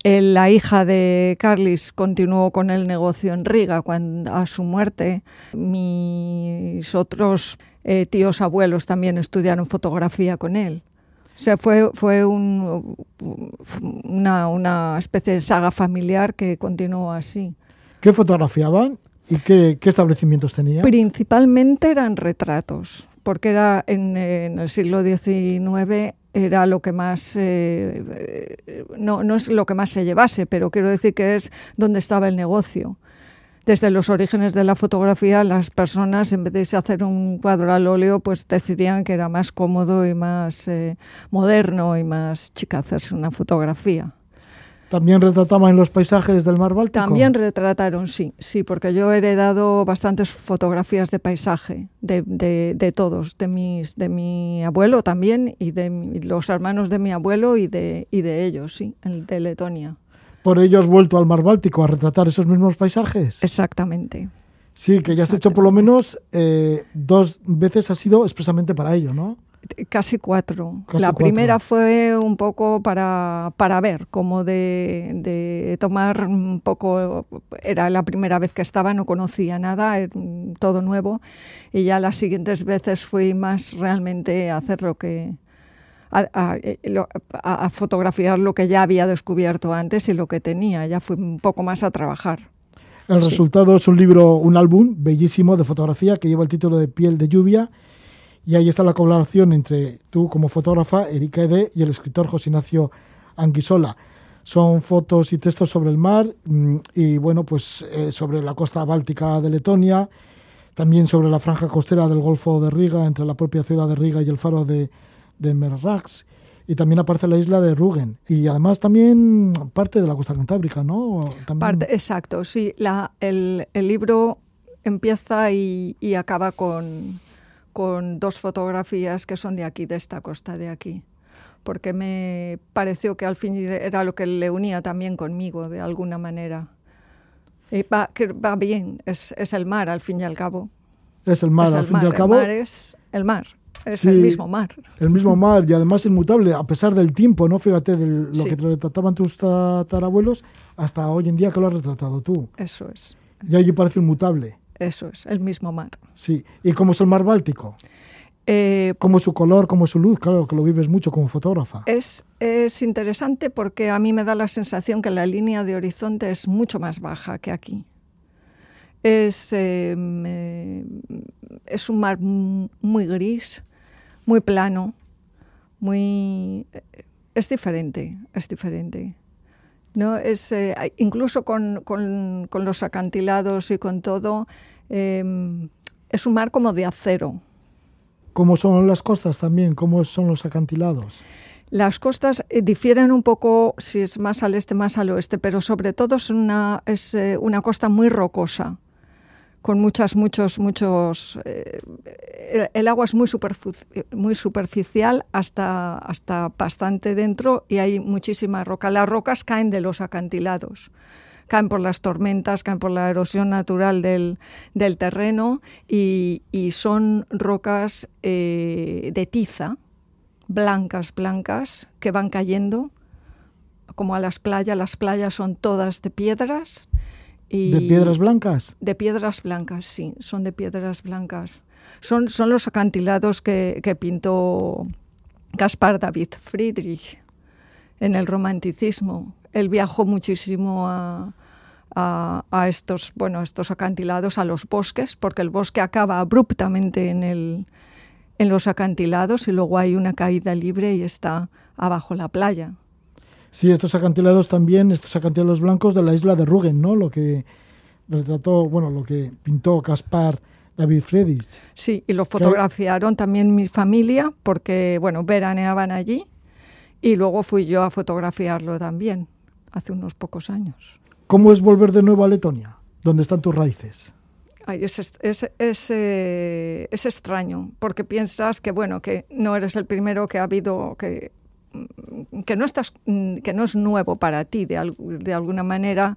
La hija de Carlis continuó con el negocio en Riga cuando, a su muerte. Mis otros eh, tíos abuelos también estudiaron fotografía con él. O sea, fue, fue un, una, una, especie de saga familiar que continuó así. ¿Qué fotografiaban y qué, qué establecimientos tenían? Principalmente eran retratos, porque era en, en el siglo XIX era lo que más, eh, no, no es lo que más se llevase, pero quiero decir que es donde estaba el negocio desde los orígenes de la fotografía, las personas, en vez de hacer un cuadro al óleo, pues decidían que era más cómodo y más eh, moderno y más chica hacerse una fotografía. ¿También retrataban los paisajes del mar Báltico? También retrataron, sí, sí, porque yo he heredado bastantes fotografías de paisaje, de, todos, de, mis, de mi abuelo también y de los hermanos de mi abuelo y de, y de ellos, sí, de Letonia por ello has vuelto al mar Báltico a retratar esos mismos paisajes. Exactamente. Sí, que ya has hecho por lo menos eh, dos veces ha sido expresamente para ello, ¿no? Casi cuatro. la primera fue un poco para, para ver, como de, de, tomar un poco, era la primera vez que estaba, no conocía nada, todo nuevo, y ya las siguientes veces fui más realmente a hacer lo que, eh, a, fotografiar lo que ya había descubierto antes y lo que tenía. Ya fui un poco más a trabajar. El resultado es un libro, un álbum bellísimo de fotografía que lleva el título de Piel de Lluvia. Y ahí está la colaboración entre tú como fotógrafa, Erika Ede, y el escritor José Ignacio Anguisola. Son fotos y textos sobre el mar mm, y, bueno, pues eh, sobre la costa báltica de Letonia, también sobre la franja costera del Golfo de Riga, entre la propia ciudad de Riga y el faro de, de Merrax y también aparece la isla de Rügen y además también parte de la costa cantábrica, ¿no? Parte, exacto, sí. La, el, el, libro empieza y, y acaba con, con, dos fotografías que son de aquí, de esta costa de aquí, porque me pareció que al fin era lo que le unía también conmigo de alguna manera. Y va, que va bien, es, es, el mar al fin y al cabo. Es el mar, al fin y al cabo. El mar es el mar. Es el mismo mar. El mismo mar y además inmutable, a pesar del tiempo, ¿no? Fíjate, de lo que te retrataban tus tatarabuelos hasta hoy en día que lo has retratado tú. Eso es. Y allí parece inmutable. Eso es, el mismo mar. Sí. ¿Y cómo es el mar Báltico? Eh, ¿Cómo es su color, cómo es su luz? Claro, que lo vives mucho como fotógrafa. Es, es interesante porque a mí me da la sensación que la línea de horizonte es mucho más baja que aquí. Es, em, eh, es un mar muy gris, muy plano, muy... Es diferente, es diferente. ¿No? Es, eh, incluso con, con, con, los acantilados y con todo, em, es un mar como de acero. ¿Cómo son las costas también? ¿Cómo son los acantilados? Las costas eh, difieren un poco si es más al este, más al oeste, pero sobre todo es una, es, eh, una costa muy rocosa con muchas, muchos, muchos... Eh, el, agua es muy, muy superficial hasta, hasta bastante dentro y hay muchísima roca. Las rocas caen de los acantilados caen por las tormentas, caen por la erosión natural del, terreno y, son rocas eh, de tiza, blancas, blancas, que van cayendo como a las playas. Las playas son todas de piedras ¿De piedras blancas? De piedras blancas, sí, son de piedras blancas. Son, son los acantilados que, que pintó Gaspar David Friedrich en el romanticismo. Él viajó muchísimo a, a, estos, bueno, estos acantilados, a los bosques, porque el bosque acaba abruptamente en, el, en los acantilados y luego hay una caída libre y está abajo la playa. Sí, estos acantilados también, estos acantilados blancos de la isla de Rügen, ¿no? Lo que retrató, bueno, lo que pintó Caspar David Friedrich. Sí, y lo fotografiaron también mi familia porque, bueno, veraneaban allí y luego fui yo a fotografiarlo también, hace unos pocos años. ¿Cómo es volver de nuevo a Letonia? ¿Dónde están tus raíces? es, eh, es, extraño, porque piensas que, bueno, que no eres el primero que ha habido, que, que, no, estás, que no es nuevo para ti, de, de alguna manera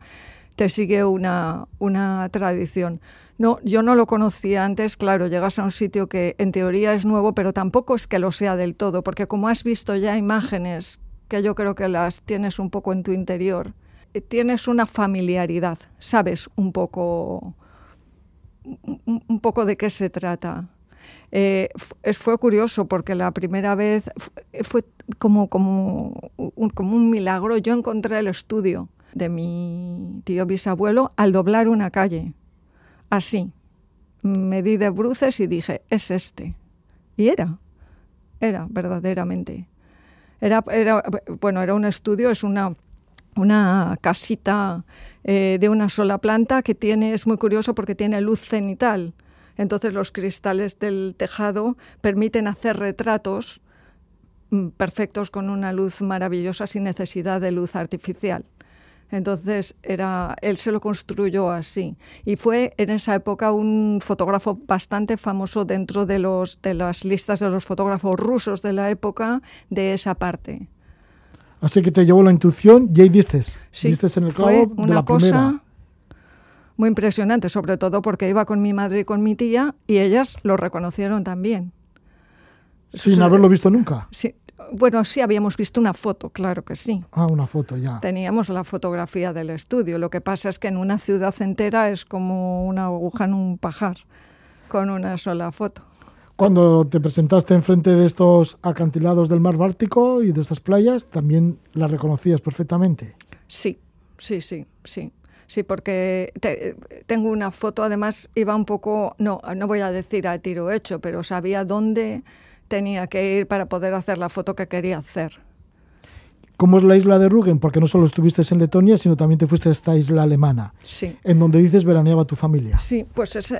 te sigue una, una tradición. No, yo no lo conocía antes, claro, llegas a un sitio que en teoría es nuevo, pero tampoco es que lo sea del todo, porque como has visto ya imágenes que yo creo que las tienes un poco en tu interior, eh, tienes una familiaridad, sabes un poco, un, poco de qué se trata. Eh, fue curioso porque la primera vez fue como, como, un, como un milagro. Yo encontré el estudio de mi tío bisabuelo al doblar una calle. Así. Me di de bruces y dije, es este. Y era, era verdaderamente. Era, era, bueno, era un estudio, es una una casita eh, de una sola planta que tiene, es muy curioso porque tiene luz cenital. Entonces los cristales del tejado permiten hacer retratos mm, perfectos con una luz maravillosa sin necesidad de luz artificial. Entonces era, él se lo construyó así. Y fue en esa época un fotógrafo bastante famoso dentro de, los, de las listas de los fotógrafos rusos de la época de esa parte. Así que te llevó la intuición y ahí diste, sí, en el fue una cosa Muy impresionante, sobre todo porque iba con mi madre y con mi tía y ellas lo reconocieron también. Sin haberlo visto nunca. Sí, bueno, sí habíamos visto una foto, claro que sí. Ah, una foto, ya. Teníamos la fotografía del estudio. Lo que pasa es que en una ciudad entera es como una aguja en un pajar, con una sola foto cuando te presentaste enfrente de estos acantilados del mar Báltico y de estas playas, también las reconocías perfectamente. Sí, sí, sí, sí. Sí, porque tengo una foto, además iba un poco, no, no voy a decir a tiro hecho, pero sabía dónde tenía que ir para poder hacer la foto que quería hacer. ¿Cómo es la isla de Rügen? Porque no solo estuviste en Letonia, sino también te fuiste a esta isla alemana, sí. en donde dices veraneaba tu familia. Sí, pues es,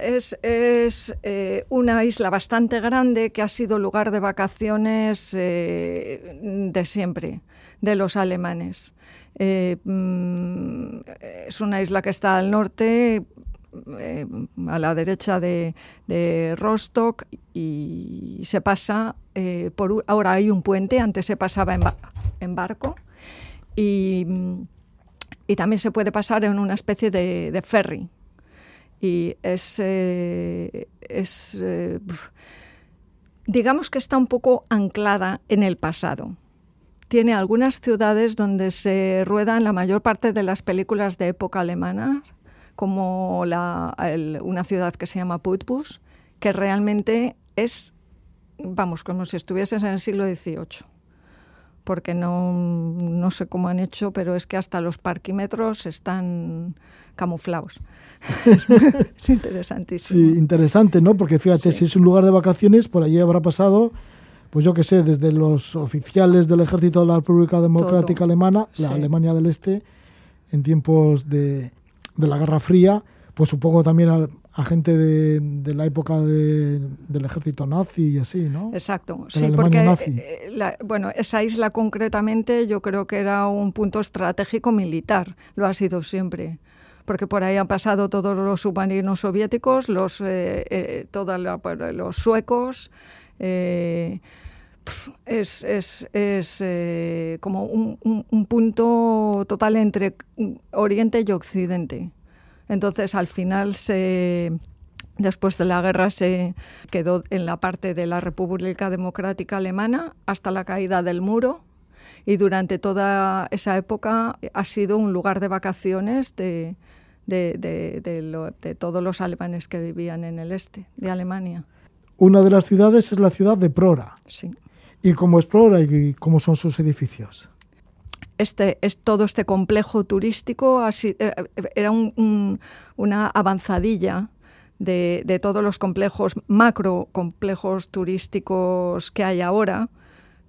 es, eh, una isla bastante grande que ha sido lugar de vacaciones eh, de siempre, de los alemanes. Eh, mm, es una isla que está al norte, a la derecha de, Rostock y se pasa por ahora hay un puente antes se pasaba en, barco y, también se puede pasar en una especie de, ferry. Y es, eh, eh, digamos que está un poco anclada en el pasado. Tiene algunas ciudades donde se ruedan la mayor parte de las películas de época alemana, como una ciudad que se llama Putbus, que realmente es, vamos, como si estuvieses en el siglo XVIII porque no, no, sé cómo han hecho, pero es que hasta los parquímetros están camuflados. es interesantísimo. Sí, interesante, ¿no? Porque fíjate, si es un lugar de vacaciones, por allí habrá pasado, pues yo qué sé, desde los oficiales del ejército de la República Democrática Alemana, la Alemania del Este, en tiempos de, de la Guerra Fría, pues supongo también a gente de, de la época de, del ejército nazi y así, ¿no? Exacto, sí, porque eh, bueno, esa isla concretamente yo creo que era un punto estratégico militar, lo ha sido siempre porque por ahí han pasado todos los submarinos soviéticos, los, eh, eh todos pues, los suecos. Eh, es, es, es eh, como un, un, un, punto total entre Oriente y Occidente. Entonces, al final, después de la guerra, se quedó en la parte de la República Democrática Alemana hasta la caída del muro. Y durante toda esa época ha sido un lugar de vacaciones de, todos los alemanes que vivían en el este de Alemania. Una de las ciudades es la ciudad de Prora. Sí. ¿Y cómo es Prora y cómo son sus edificios? Este, es todo este complejo turístico así, eh, era una avanzadilla de, todos los complejos, macro complejos turísticos que hay ahora,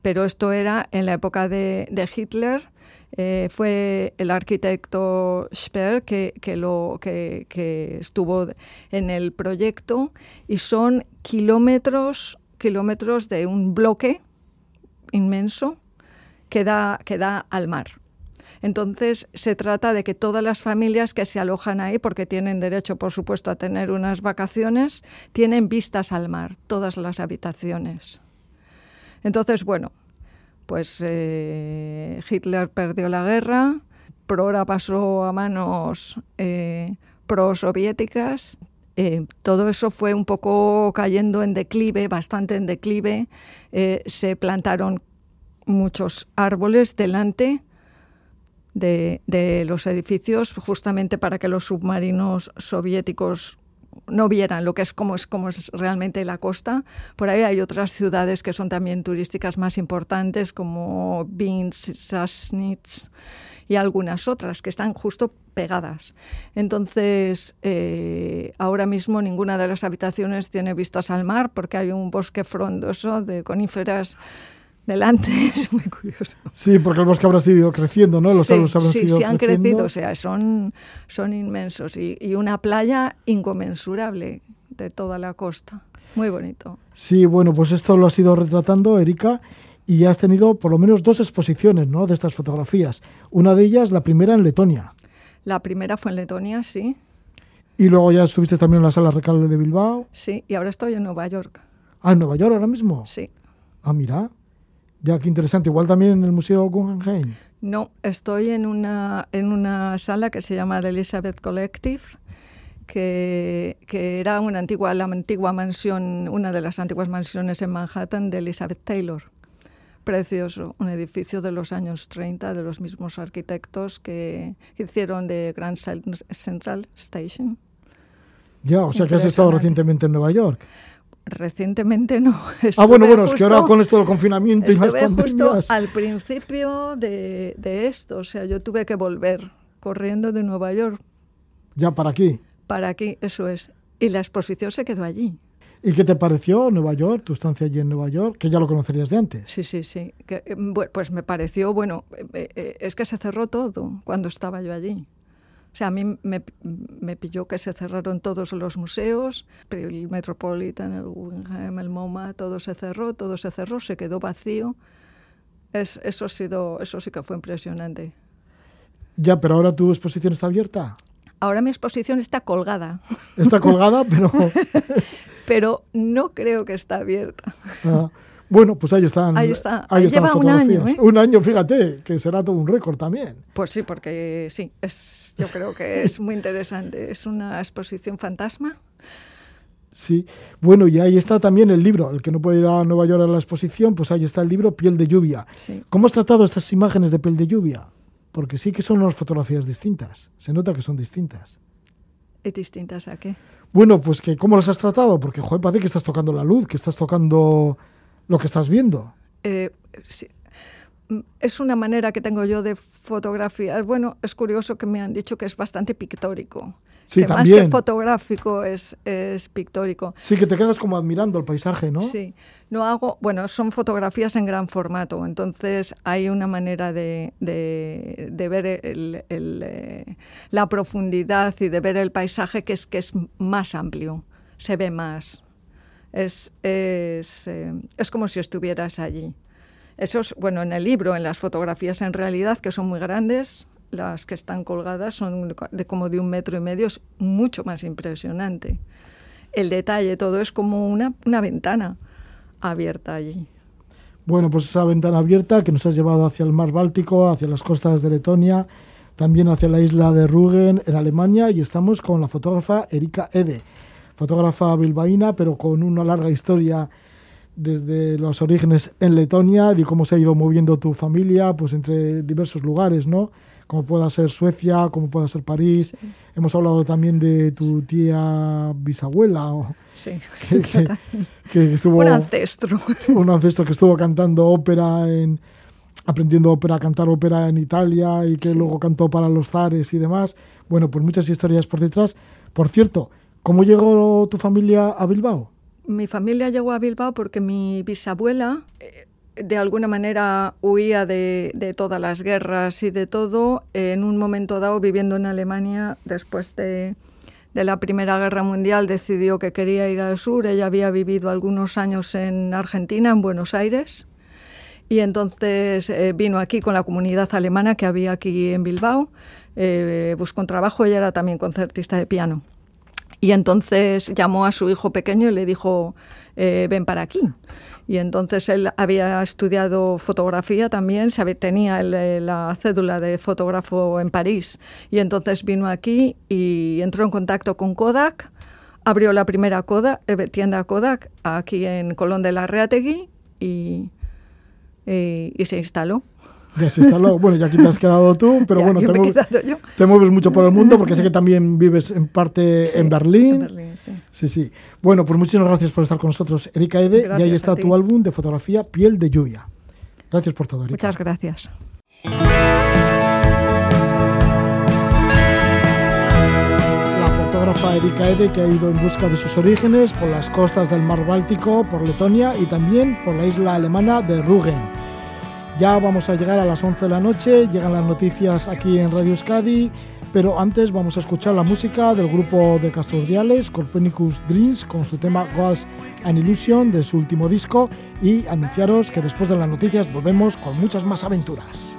pero esto era en la época de, Hitler. Eh, fue el arquitecto Speer que, lo, que, estuvo en el proyecto y son kilómetros, kilómetros de un bloque inmenso que da, que da al mar. Entonces, se trata de que todas las familias que se alojan ahí, porque tienen derecho, por supuesto, a tener unas vacaciones, tienen vistas al mar, todas las habitaciones. Entonces, bueno, pues eh, Hitler perdió la guerra, Prora pasó a manos eh, pro-soviéticas. Eh, todo eso fue un poco cayendo en declive, bastante en declive. se plantaron muchos árboles delante de, los edificios justamente para que los submarinos soviéticos no vieran lo que es como es como es realmente la costa. Por ahí hay otras ciudades que son también turísticas más importantes como Binsk, Sassnitz y algunas otras que están justo pegadas. Entonces, eh, ahora mismo ninguna de las habitaciones tiene vistas al mar porque hay un bosque frondoso de coníferas delante. Es muy curioso. Sí, porque el bosque habrá sido creciendo, ¿no? Los árboles habrán sí, sí, han crecido, o sea, son, son inmensos. Y, y, una playa inconmensurable de toda la costa. Muy bonito. Sí, bueno, pues esto lo has ido retratando, Erika, y has tenido por lo menos dos exposiciones, ¿no? De estas fotografías. Una de ellas, la primera en Letonia. La primera fue en Letonia, sí. Y luego ya estuviste también en la sala Recalde de Bilbao. Sí, y ahora estoy en Nueva York. Ah, en Nueva York ahora mismo. Sí. Ah, mira. Ya, qué interesante. Igual también en el Museo Guggenheim. No, estoy en una, en una sala que se llama The Elizabeth Collective, que, que, era una antigua, la antigua mansión, una de las antiguas mansiones en Manhattan de Elizabeth Taylor. Precioso, un edificio de los años 30 de los mismos arquitectos que hicieron de Grand Central Station. Ya, o sea que has estado recientemente en Nueva York. Recientemente no. ah, bueno, bueno, es que ahora con esto del confinamiento y más justo al principio de, de, esto, o sea, yo tuve que volver corriendo de Nueva York. ¿Ya para aquí? Para aquí, eso es. Y la exposición se quedó allí. ¿Y qué te pareció Nueva York, tu estancia allí en Nueva York, que ya lo conocerías de antes? Sí, sí, sí. Que, eh, pues me pareció, bueno, eh, eh, es que se cerró todo cuando estaba yo allí. O sea, a mí me, me, pilló que se cerraron todos los museos, el Metropolitan, el Guggenheim, el MoMA, todo se cerró, todo se cerró, se quedó vacío. Es, eso, ha sido, eso sí que fue impresionante. Ya, pero ahora tu exposición está abierta. Ahora mi exposición está colgada. Está colgada, pero... pero no creo que está abierta. Ah. Bueno, pues ahí están. Ahí está. Ahí Lleva un año. ¿eh? Un año, fíjate, que será todo un récord también. Pues sí, porque sí, es, yo creo que es muy interesante. Es una exposición fantasma. Sí, bueno, y ahí está también el libro. El que no puede ir a Nueva York a la exposición, pues ahí está el libro Piel de Lluvia. ¿Cómo has tratado estas imágenes de piel de lluvia? Porque sí que son unas fotografías distintas. Se nota que son distintas. ¿Y distintas a qué? Bueno, pues que ¿cómo las has tratado? Porque, joder, parece que estás tocando la luz, que estás tocando lo que estás viendo. Eh, mm, Es una manera que tengo yo de fotografiar. Bueno, es curioso que me han dicho que es bastante pictórico. Sí, que más que fotográfico es, es, pictórico. Sí, que te quedas como admirando el paisaje, ¿no? Sí. No hago, bueno, son fotografías en gran formato, entonces hay una manera de, de, ver el, eh, la profundidad y de ver el paisaje que es, que es más amplio, se ve más es, es, eh, es como si estuvieras allí. Eso es, bueno, en el libro, en las fotografías en realidad, que son muy grandes, las que están colgadas son de como de un metro y medio, es mucho más impresionante. El detalle, todo es como una, una ventana abierta allí. Bueno, pues esa ventana abierta que nos has llevado hacia el mar Báltico, hacia las costas de Letonia, también hacia la isla de Rügen en Alemania y estamos con la fotógrafa Erika Ede fotógrafa bilbaína, pero con una larga historia desde los orígenes en Letonia, de cómo se ha ido moviendo tu familia pues entre diversos lugares, ¿no? como pueda ser Suecia, como pueda ser París. Hemos hablado también de tu tía bisabuela. sí, que, estuvo, un ancestro. Un ancestro que estuvo cantando ópera en aprendiendo ópera, a cantar ópera en Italia y que luego cantó para los zares y demás. Bueno, pues muchas historias por detrás. Por cierto, ¿cómo llegó tu familia a Bilbao? Mi familia llegó a Bilbao porque mi bisabuela eh, de alguna manera huía de, todas las guerras y de todo. En un momento dado, viviendo en Alemania, después de, la Primera Guerra Mundial, decidió que quería ir al sur. Ella había vivido algunos años en Argentina, en Buenos Aires. Y entonces eh, vino aquí con la comunidad alemana que había aquí en Bilbao, eh, buscó un trabajo, ella era también concertista de piano. Y entonces llamó a su hijo pequeño y le dijo, eh, ven para aquí. Y entonces él había estudiado fotografía también, tenía la cédula de fotógrafo en París. Y entonces vino aquí y entró en contacto con Kodak, abrió la primera Kodak, eh, tienda Kodak aquí en Colón de la Reategui y se instaló. Ya se instaló. Bueno, ya aquí te has quedado tú, pero bueno, te, mueves mucho por el mundo porque sé que también vives en parte en Berlín. sí. sí. sí, Bueno, pues muchísimas gracias por estar con nosotros, Erika Ede. y ahí está tu álbum de fotografía Piel de Lluvia. Gracias por todo, Erika. Muchas gracias. La fotógrafa Erika Ede que ha ido en busca de sus orígenes por las costas del mar Báltico, por Letonia y también por la isla alemana de Rügen. Ya vamos a llegar a las 11 de la noche, llegan las noticias aquí en Radio Euskadi, pero antes vamos a escuchar la música del grupo de Castordiales, Corpenicus Dreams, con su tema Goals and Illusion de su último disco y anunciaros que después de las noticias volvemos con muchas más aventuras.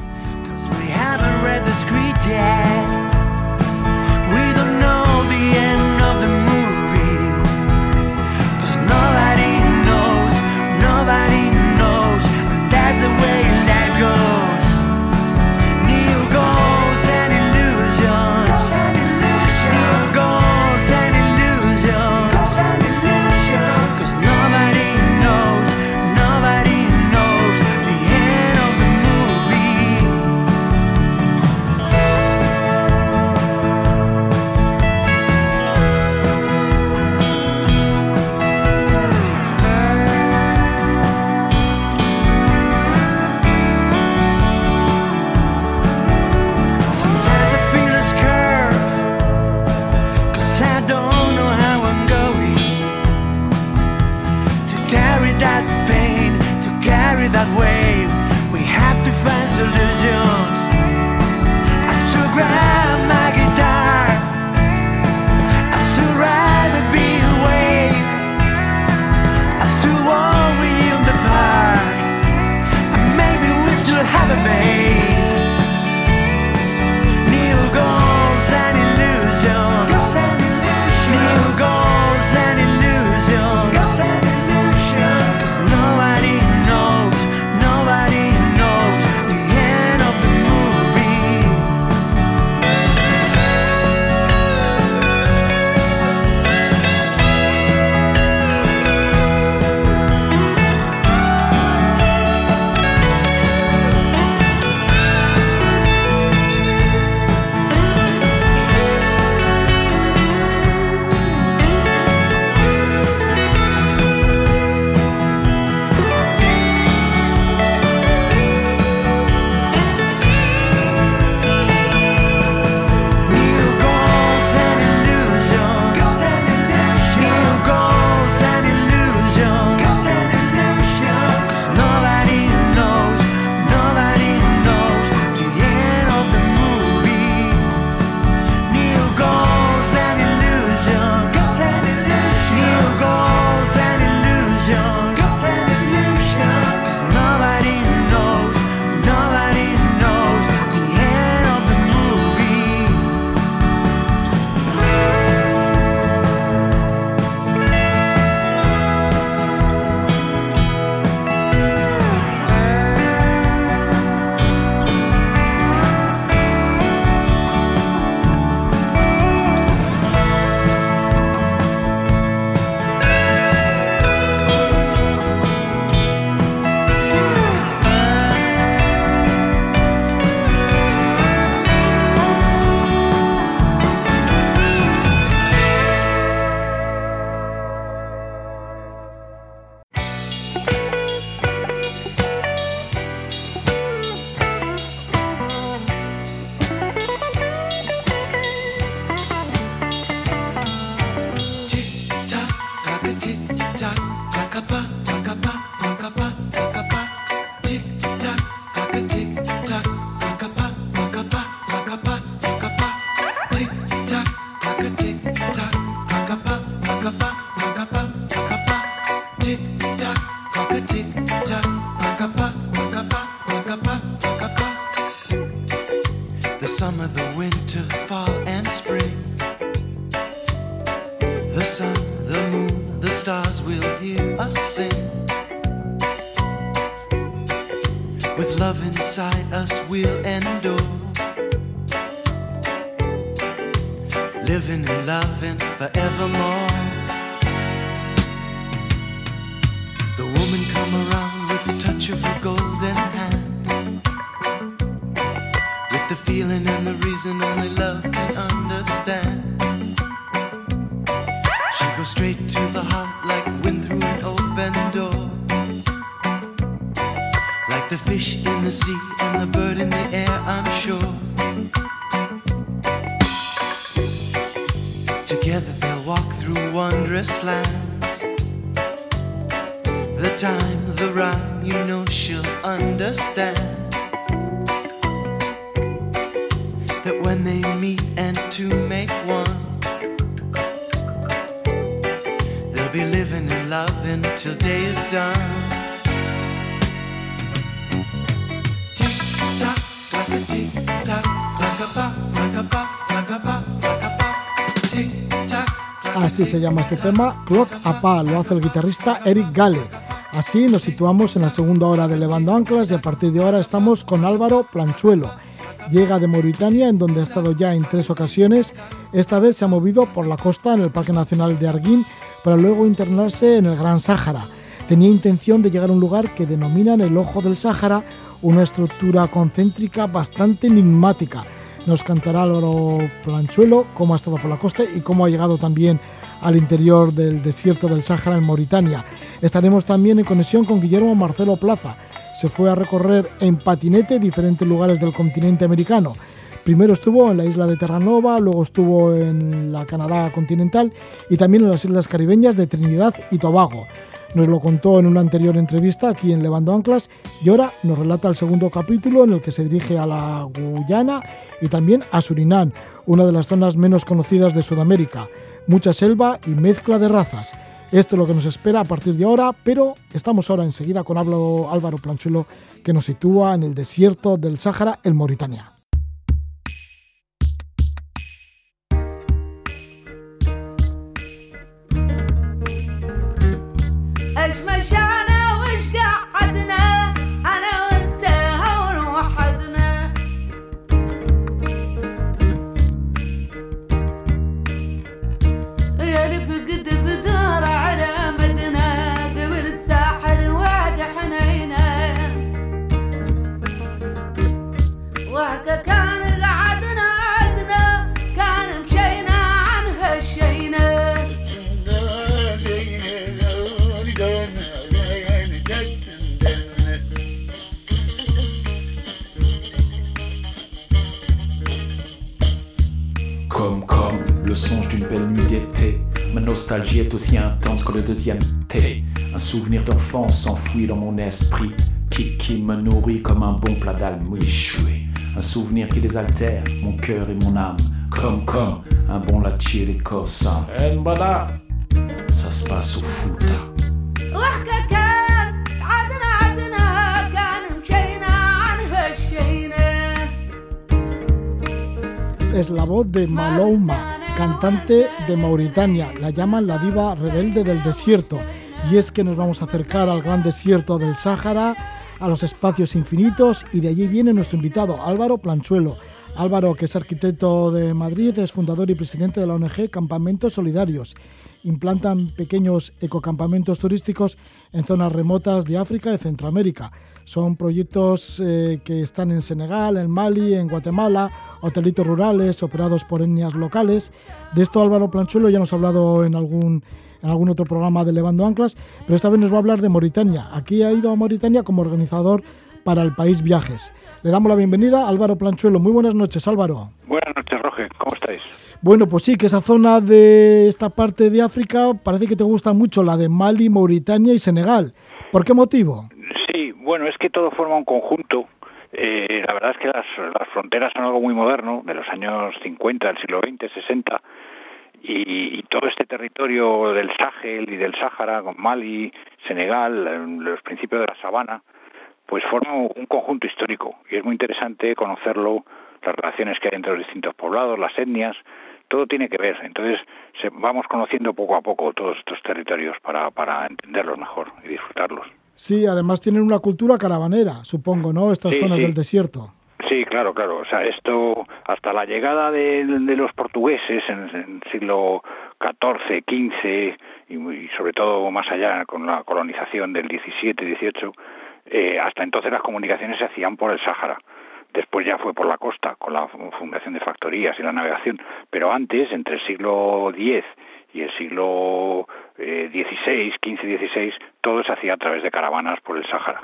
tick tock, a tick tock. Llama este tema, Clock a Pa, lo hace el guitarrista Eric Gale. Así nos situamos en la segunda hora de Levando Anclas y a partir de ahora estamos con Álvaro Planchuelo Llega de Mauritania, en donde ha estado ya en tres ocasiones. Esta vez se ha movido por la costa en el Parque Nacional de Arguín para luego internarse en el Gran Sáhara. Tenía intención de llegar a un lugar que denominan el Ojo del Sáhara, una estructura concéntrica bastante enigmática. Nos cantará Álvaro Planchuelo cómo ha estado por la costa y cómo ha llegado también al interior del desierto del Sáhara en Mauritania. Estaremos también en conexión con Guillermo Marcelo Plaza, se fue a recorrer en patinete diferentes lugares del continente americano. Primero estuvo en la isla de Terranova, luego estuvo en la Canadá continental y también en las islas caribeñas de Trinidad y Tobago. Nos lo contó en una anterior entrevista aquí en Levando Anclas y ahora nos relata el segundo capítulo en el que se dirige a la Guyana y también a Surinam, una de las zonas menos conocidas de Sudamérica. Mucha selva y mezcla de razas. Esto es lo que nos espera a partir de ahora, pero estamos ahora enseguida con Álvaro Planchuelo que nos sitúa en el desierto del Sáhara, en Mauritania. Nostalgie est aussi intense que le deuxième thé. Un souvenir d'enfance s'enfuit dans mon esprit, qui, qui me nourrit comme un bon plat d'almouichoui. Un souvenir qui désaltère mon cœur et mon âme, comme, comme un bon lachier corsa. Ça se passe au foot. Es la voz de Maloma. Cantante de Mauritania. La llaman la diva rebelde del desierto. Y es que nos vamos a acercar al gran desierto del Sáhara, a los espacios infinitos, y de allí viene nuestro invitado, Álvaro Planchuelo. Álvaro, que es arquitecto de Madrid, es fundador y presidente de la ONG Campamentos Solidarios. Implantan pequeños ecocampamentos turísticos en zonas remotas de África y Centroamérica. Son proyectos eh, que están en Senegal, en Mali, en Guatemala, hotelitos rurales operados por etnias locales. De esto Álvaro Planchuelo ya nos ha hablado en algún, en algún otro programa de Levando Anclas, pero esta vez nos va a hablar de Mauritania. Aquí ha ido a Mauritania como organizador para el país Viajes. Le damos la bienvenida a Álvaro Planchuelo. Muy buenas noches, Álvaro. Buenas noches, Roge. ¿Cómo estáis? Bueno, pues sí, que esa zona de esta parte de África parece que te gusta mucho, la de Mali, Mauritania y Senegal. ¿Por qué motivo? Bueno, es que todo forma un conjunto. Eh, la verdad es que las, fronteras son algo muy moderno, de los años 50, del siglo XX, 60, y, todo este territorio del Sahel y del Sáhara, con Mali, Senegal, los principios de la sabana, pues forma un conjunto histórico y es muy interesante conocerlo las relaciones que hay entre los distintos poblados, las etnias, todo tiene que ver. Entonces vamos conociendo poco a poco todos estos territorios para entenderlos mejor y disfrutarlos. Sí, además tienen una cultura caravanera, supongo, ¿no? Estas Sí, zonas sí. del desierto. Sí, claro, claro. O sea, esto hasta la llegada de, de los portugueses en el siglo XIV, XV y sobre todo más allá con la colonización del XVII, XVIII, eh, hasta entonces las comunicaciones se hacían por el Sáhara. Después ya fue por la costa, con la fundación de factorías y la navegación. Pero antes, entre el siglo X y el siglo eh, XVI, XV, XVI, todo se hacía a través de caravanas por el Sáhara.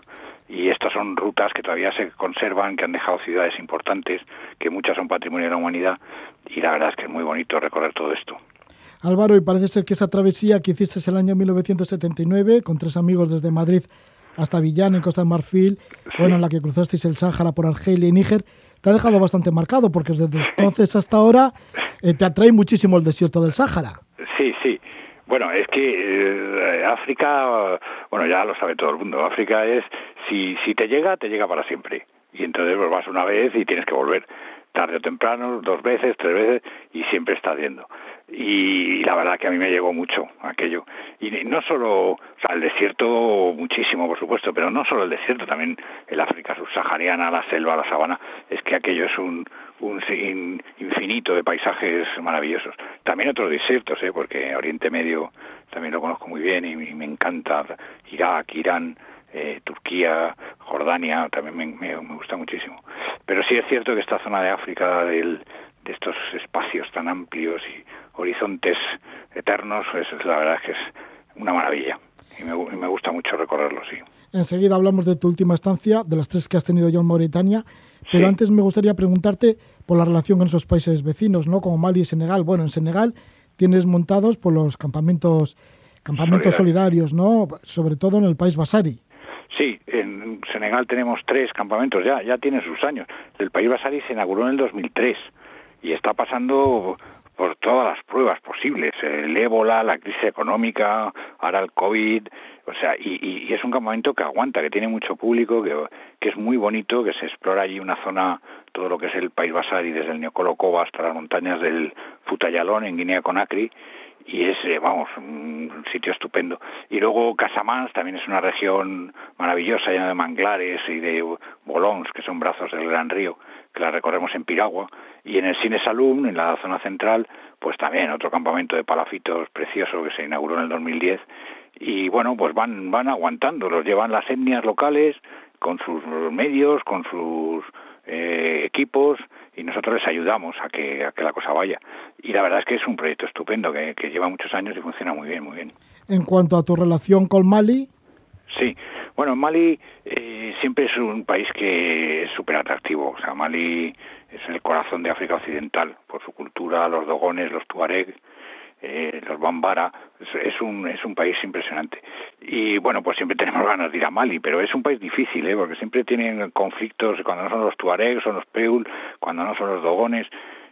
Y estas son rutas que todavía se conservan, que han dejado ciudades importantes, que muchas son patrimonio de la humanidad. Y la verdad es que es muy bonito recorrer todo esto. Álvaro, y parece ser que esa travesía que hiciste el año 1979 con tres amigos desde Madrid hasta Villán, en Costa de Marfil, bueno, en la que cruzasteis el Sáhara por Argelia y Níger, te ha dejado bastante marcado, porque desde entonces hasta ahora eh, te atrae muchísimo el desierto del Sáhara. Sí, sí. Bueno, es que eh, África, bueno, ya lo sabe todo el mundo. África es, si, si te llega, te llega para siempre. Y entonces pues, vas una vez y tienes que volver. Tarde o temprano, dos veces, tres veces, y siempre estás viendo. Y la verdad que a mí me llegó mucho aquello. Y no solo, o sea, el desierto muchísimo, por supuesto, pero no solo el desierto, también el África subsahariana, la selva, la sabana, es que aquello es un, un infinito de paisajes maravillosos. También otros desiertos, ¿eh? porque Oriente Medio también lo conozco muy bien y, me encanta. Irak, Irán, eh, Turquía, Jordania, también me, me- me gusta muchísimo. Pero sí es cierto que esta zona de África, del, de estos espacios tan amplios y horizontes eternos, pues, es, la verdad es que es una maravilla. Y me, y me gusta mucho recorrerlo, sí. Enseguida hablamos de tu última estancia, de las tres que has tenido yo en Mauritania, pero Sí. antes me gustaría preguntarte por la relación con esos países vecinos, ¿no? Como Mali y Senegal. Bueno, en Senegal tienes montados por los campamentos campamentos solidarios, ¿no? Sobre todo en el país Basari. Sí, en Senegal tenemos tres campamentos ya, ya tiene sus años. El país Basari se inauguró en el 2003 y está pasando por todas las pruebas posibles, el ébola, la crisis económica, ahora el COVID, o sea, y, y- y es un campamento que aguanta, que tiene mucho público, que, que es muy bonito, que se explora allí una zona, todo lo que es el país Basari, desde el Neocolocoba hasta las montañas del Futayalón en Guinea-Conakry, y es, eh, vamos, un sitio estupendo. Y luego Casamance también es una región maravillosa, llena de manglares y de bolons, que son brazos del Gran Río, que la recorremos en Piragua. Y en el Cine Salum, en la zona central, pues también otro campamento de palafitos precioso que se inauguró en el 2010. Y bueno, pues van, van aguantando, los llevan las etnias locales con sus medios, con sus eh, equipos y nosotros les ayudamos a que, a que la cosa vaya. Y la verdad es que es un proyecto estupendo que, que lleva muchos años y funciona muy bien, muy bien. En cuanto a tu relación con Mali, Sí, bueno, Mali eh, siempre es un país que es súper atractivo. O sea, Mali es el corazón de África Occidental por su cultura, los dogones, los tuareg, eh, los bambara. Es, un es un país impresionante. Y bueno, pues siempre tenemos ganas de ir a Mali, pero es un país difícil, ¿eh? porque siempre tienen conflictos cuando no son los tuareg, son los peul, cuando no son los dogones.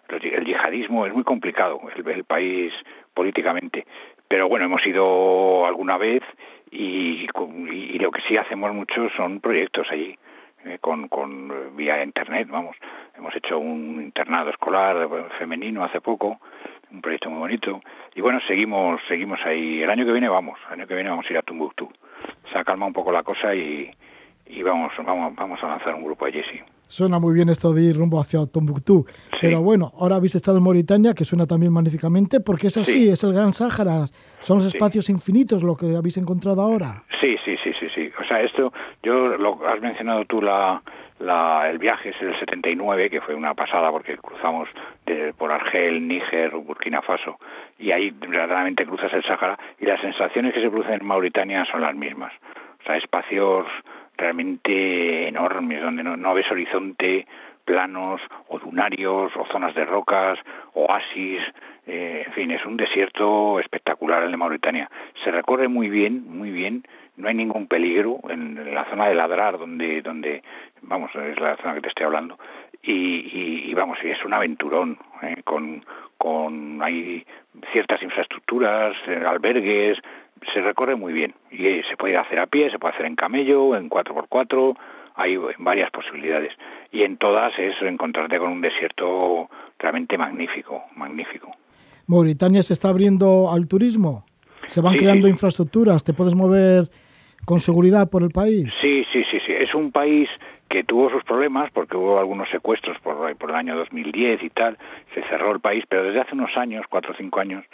El yihadismo es muy complicado el, el país políticamente. Pero bueno, hemos ido alguna vez y, y lo que sí hacemos mucho son proyectos allí, eh, con, con vía internet, vamos. Hemos hecho un internado escolar eh, femenino hace poco, un proyecto muy bonito. Y bueno, seguimos seguimos ahí. El año que viene vamos, el año que viene vamos a ir a Tumbuktu. Se ha calmado un poco la cosa y, y vamos, vamos, vamos a lanzar un grupo allí, sí. suena muy bien esto de ir rumbo hacia Tombuctú. Pero bueno, ahora habéis estado en Mauritania, que suena también magníficamente, porque es así, Sí. es el Gran Sáhara, son los espacios infinitos lo que habéis encontrado ahora. Sí, sí, sí, sea, esto, yo lo has mencionado tú la, la el viaje es el 79 que fue una pasada porque cruzamos por Argel, Níger, Burkina Faso y ahí verdaderamente cruzas el Sáhara y las sensaciones que se producen en Mauritania son las mismas. O sea, espacios realmente enormes donde no, no ves horizonte, planos o dunarios o zonas de rocas, oasis, eh, en fin, es un desierto espectacular el de Mauritania. Se recorre muy bien, muy bien, no hay ningún peligro en, la zona de Ladrar, donde, donde, vamos, es la zona que te estoy hablando, y, y, y vamos, y es un aventurón, eh, con, con, hay ciertas infraestructuras, eh, albergues, se recorre muy bien, y eh, se puede hacer a pie, se puede hacer en camello, en 4x4, hay varias posibilidades. Y en todas es encontrarte con un desierto realmente magnífico, magnífico. Mauritania se está abriendo al turismo, se van creando infraestructuras, te puedes mover con seguridad por el país. Sí, sí, sí, sí, es un país que tuvo sus problemas porque hubo algunos secuestros por, por el año 2010 y tal, se cerró el país, pero desde hace unos años, cuatro o cinco años,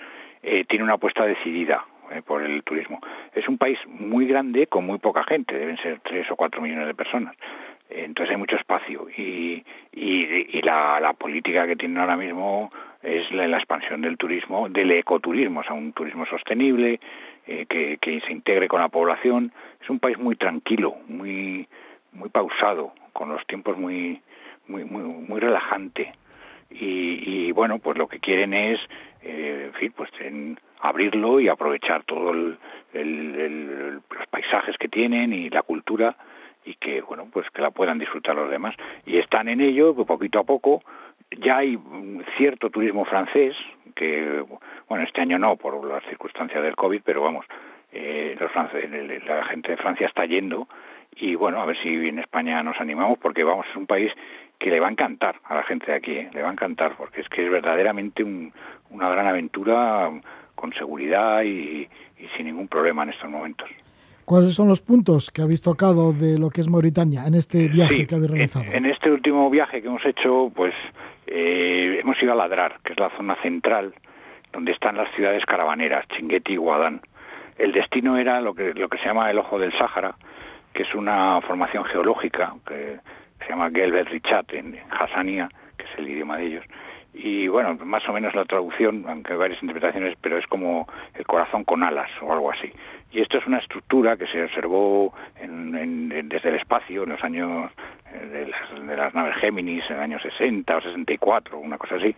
eh, tiene una apuesta decidida eh, por el turismo. Es un país muy grande con muy poca gente, deben ser tres o cuatro millones de personas. Entonces hay mucho espacio y, y, la, la, política que tienen ahora mismo es la, expansión del turismo, del ecoturismo, o sea, un turismo sostenible eh, que, que se integre con la población. Es un país muy tranquilo, muy muy pausado, con los tiempos muy muy muy, muy relajante. Y, y bueno, pues lo que quieren es, eh, en fin, pues en abrirlo y aprovechar todo el, los paisajes que tienen y la cultura y que bueno pues que la puedan disfrutar los demás y están en ello pues, poquito a poco ya hay cierto turismo francés que bueno este año no por las circunstancias del covid pero vamos eh, los franceses, la gente de Francia está yendo y bueno a ver si en España nos animamos porque vamos es un país que le va a encantar a la gente de aquí ¿eh? le va a encantar porque es que es verdaderamente una gran aventura con seguridad y, sin ningún problema en estos momentos. ¿Cuáles son los puntos que habéis tocado de lo que es Mauritania en este viaje que habéis realizado? En, este último viaje que hemos hecho, pues eh, hemos ido a Ladrar, que es la zona central donde están las ciudades caravaneras, Chinguetti y Guadán. El destino era lo que, se llama el Ojo del Sáhara, que es una formación geológica que se llama Gelbert Richat en Hassania, que es el idioma de ellos, y bueno, más o menos la traducción, aunque hay varias interpretaciones, pero es como el corazón con alas o algo así. Y esto es una estructura que se observó desde el espacio en los años eh, de las, de las naves Géminis en el año 60 o 64, una cosa así,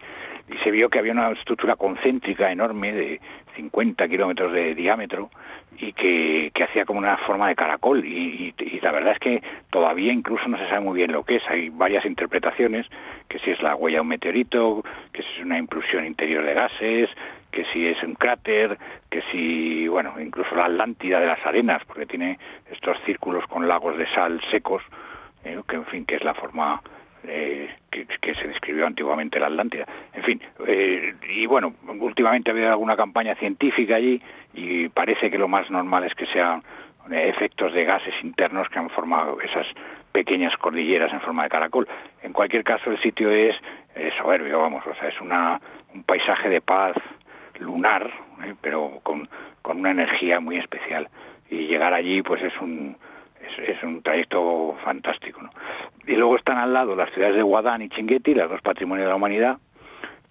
y se vio que había una estructura concéntrica enorme de 50 kilómetros de diámetro y que, que, hacía como una forma de caracol. Y, y, la verdad es que todavía incluso no se sabe muy bien lo que es, hay varias interpretaciones, que si es la huella de un meteorito, que si es una implusión interior de gases, que si es un cráter, que si, bueno, incluso la Atlántida de las arenas, porque tiene estos círculos con lagos de sal secos, eh, que en fin, que es la forma eh, que, se describió antiguamente la Atlántida. En fin, eh, y bueno, últimamente ha habido alguna campaña científica allí y parece que lo más normal es que sean efectos de gases internos que han formado esas pequeñas cordilleras en forma de caracol. En cualquier caso, el sitio es, soberbio, vamos, o sea, es una, un paisaje de paz lunar, eh, pero con, con una energía muy especial. Y llegar allí, pues es un, es, un trayecto fantástico. Y luego están al lado las ciudades de Guadán y Chinguetti, las dos patrimonios de la humanidad.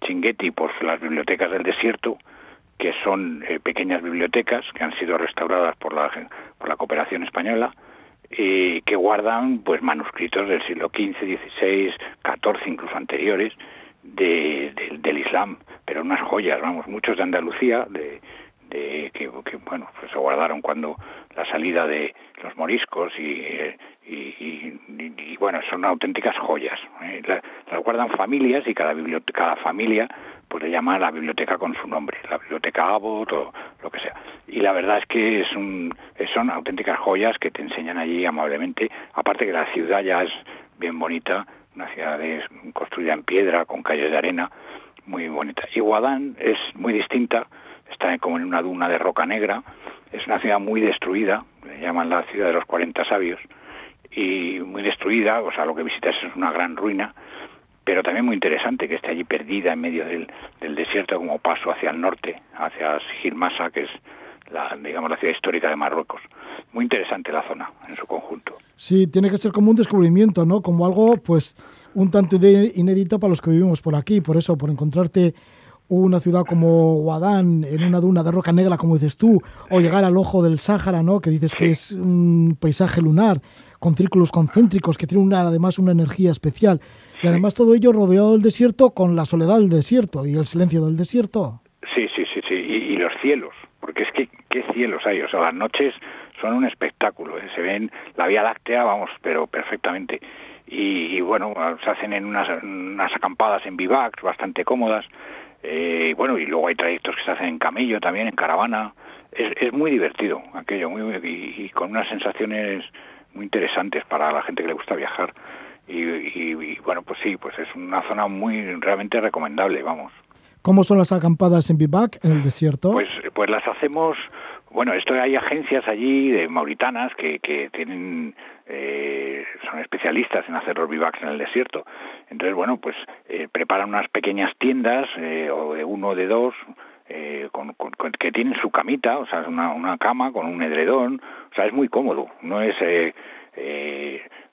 Chinguetti, pues las bibliotecas del desierto, que son eh, pequeñas bibliotecas que han sido restauradas por la, por la cooperación española y que guardan pues manuscritos del siglo XV, XVI, XIV, incluso anteriores, de, del Islam, pero unas joyas, vamos, muchos de Andalucía, de, de que, bueno pues se guardaron cuando la salida de los moriscos y, y, bueno son auténticas joyas ¿eh? las guardan familias y cada biblioteca cada familia pues le llama la biblioteca con su nombre la biblioteca Abbott o lo que sea y la verdad es que es un son auténticas joyas que te enseñan allí amablemente aparte que la ciudad ya es bien bonita una ciudad construida en piedra con calles de arena muy bonita. Y Guadán es muy distinta está como en una duna de roca negra, es una ciudad muy destruida, le llaman la ciudad de los 40 sabios, y muy destruida, o sea, lo que visitas es una gran ruina, pero también muy interesante que esté allí perdida en medio del, desierto como paso hacia el norte, hacia Sigilmasa, que es la, digamos, la ciudad histórica de Marruecos. Muy interesante la zona en su conjunto. Sí, tiene que ser como un descubrimiento, ¿no? Como algo, pues, un tanto inédito para los que vivimos por aquí. Por eso, por encontrarte una ciudad como Guadán, en una duna de roca negra, como dices tú, o llegar al ojo del Sáhara, ¿no? que dices que es un paisaje lunar, con círculos concéntricos, que tiene una, además una energía especial. Y además todo ello rodeado del desierto con la soledad del desierto y el silencio del desierto. Sí, sí, sí, sí. Y, los cielos, porque es que qué cielos hay. O sea, las noches son un espectáculo. ¿eh? Se ven la Vía Láctea, vamos, pero perfectamente. Y, bueno, se hacen en unas, acampadas en bivacs bastante cómodas eh, bueno, y luego hay trayectos que se hacen en camello también, en caravana. Es, es muy divertido aquello, muy, y, con unas sensaciones muy interesantes para la gente que le gusta viajar. Y, y, bueno, pues sí, pues es una zona muy realmente recomendable, vamos. ¿Cómo son las acampadas en Bivac, en el desierto? Pues, pues las hacemos bueno, esto hay agencias allí de mauritanas que, que tienen eh, son especialistas en hacer los bivacs en el desierto. Entonces, bueno, pues eh, preparan unas pequeñas tiendas eh, o de uno o de dos eh, con, con, que tienen su camita, o sea, una, una cama con un edredón, o sea, es muy cómodo. No es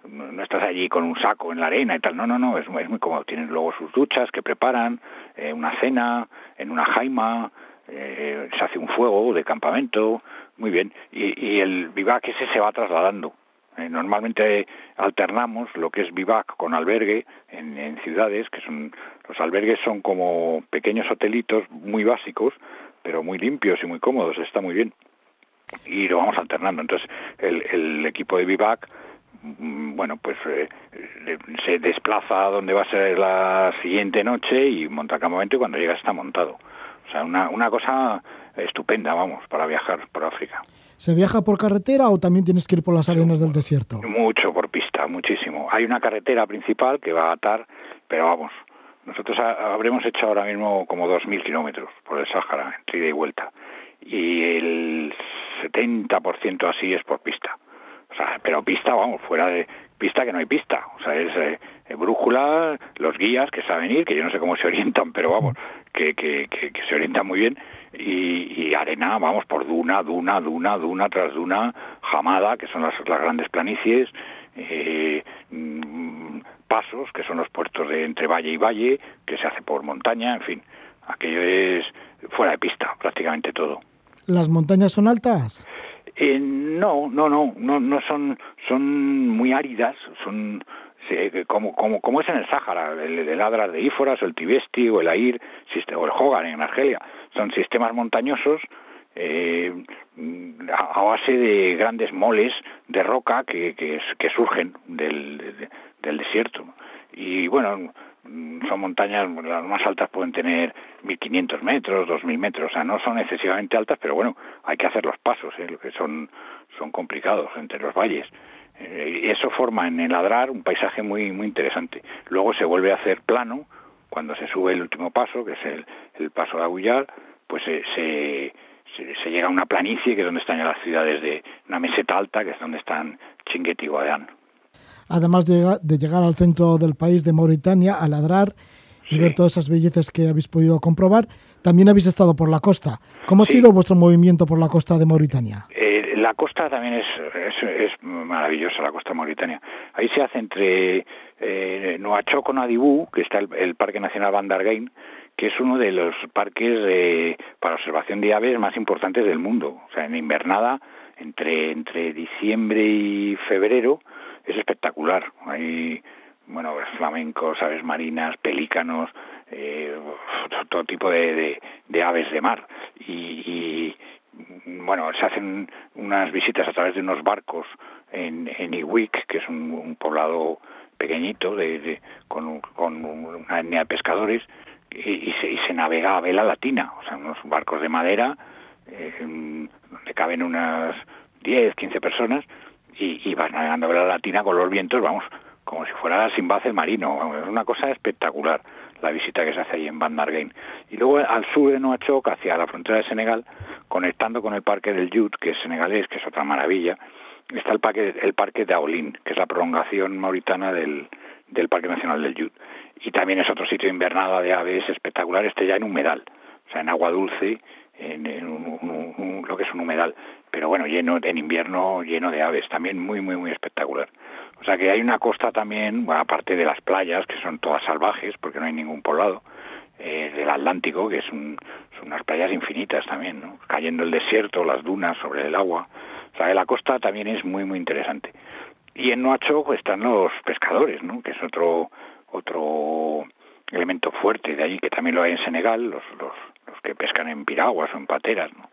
no estás allí con un saco en la arena y tal, no, no, no, es, es muy cómodo. Tienen luego sus duchas que preparan, eh, una cena en una jaima, eh, se hace un fuego de campamento, muy bien, y, el vivac ese se va trasladando. Eh, normalmente alternamos lo que es vivac con albergue en, en ciudades, que son los albergues son como pequeños hotelitos muy básicos, pero muy limpios y muy cómodos, está muy bien. Y lo vamos alternando. Entonces, el, el equipo de vivac bueno, pues eh, se desplaza a donde va a ser la siguiente noche y monta campamento y cuando llega está montado. O sea, una, una cosa estupenda, vamos, para viajar por África. ¿Se viaja por carretera o también tienes que ir por las arenas del desierto? Mucho por pista, muchísimo. Hay una carretera principal que va a atar, pero vamos, nosotros habremos hecho ahora mismo como 2.000 kilómetros por el Sáhara, entre ida y vuelta. Y el 70% así es por pista. O sea, pero pista, vamos, fuera de pista que no hay pista. O sea, es eh, brújula, los guías que saben ir, que yo no sé cómo se orientan, pero vamos, que, que, que, se orientan muy bien. Y, y, arena, vamos, por duna, duna, duna, duna tras duna, jamada, que son las, las grandes planicies, eh, pasos, que son los puertos de entre valle y valle, que se hace por montaña, en fin, aquello es fuera de pista, prácticamente todo. ¿Las montañas son altas? Eh, no, no, no, no, no son, son muy áridas, son como, como, como es en el Sáhara, el, el Adrar de Íforas, el Tibesti, o el Air, o el Hogan en Argelia. Son sistemas montañosos eh, a base de grandes moles de roca que, que, surgen del, de, del desierto. Y bueno, son montañas, las más altas pueden tener 1500 metros, 2000 metros, o sea, no son excesivamente altas, pero bueno, hay que hacer los pasos, ¿eh? que son, son complicados entre los valles. Eh, y eso forma en el Adrar un paisaje muy, muy interesante. Luego se vuelve a hacer plano, cuando se sube el último paso, que es el, el paso de Agullar, pues se, se, llega a una planicie, que es donde están las ciudades de una meseta alta, que es donde están Chinguet y Guadán. Además de, de, llegar al centro del país de Mauritania, a ladrar y sí. ver todas esas bellezas que habéis podido comprobar, también habéis estado por la costa. ¿Cómo ha sido vuestro movimiento por la costa de Mauritania? Eh, la costa también es, es, es, maravillosa, la costa de Mauritania. Ahí se hace entre eh, Noachok con Adibú, que está el, el Parque Nacional Bandargain, que es uno de los parques eh, para observación de aves más importantes del mundo. O sea, en invernada, entre, entre diciembre y febrero, es espectacular. Hay, bueno, flamencos, aves marinas, pelícanos, eh, todo tipo de, de, aves de mar. Y, y, bueno, se hacen unas visitas a través de unos barcos en, en Iwik, que es un, poblado pequeñito de, de, con, con una etnia de pescadores, y, y, se, y se navega a vela latina, o sea, unos barcos de madera eh, donde caben unas 10, 15 personas y, vas navegando a vela latina con los vientos, vamos, como si fuera Simbad el marino, es una cosa espectacular la visita que se hace ahí en Bandargain. Y luego al sur de Noachok, hacia la frontera de Senegal, conectando con el parque del Yut, que es senegalés, que es otra maravilla, está el parque, el parque de Aolín, que es la prolongación mauritana del, del Parque Nacional del Yut y también es otro sitio invernada de aves espectacular, este ya en humedal, o sea, en agua dulce, en, un, lo que es un humedal, pero bueno, lleno en invierno lleno de aves, también muy, muy, muy espectacular. O sea que hay una costa también, bueno, aparte de las playas, que son todas salvajes, porque no hay ningún poblado, eh, del Atlántico, que es son unas playas infinitas también, ¿no? cayendo el desierto, las dunas sobre el agua. O sea que la costa también es muy, muy interesante. Y en Noacho están los pescadores, ¿no? que es otro otro elemento fuerte de allí que también lo hay en Senegal los los, los que pescan en piraguas o en pateras ¿no?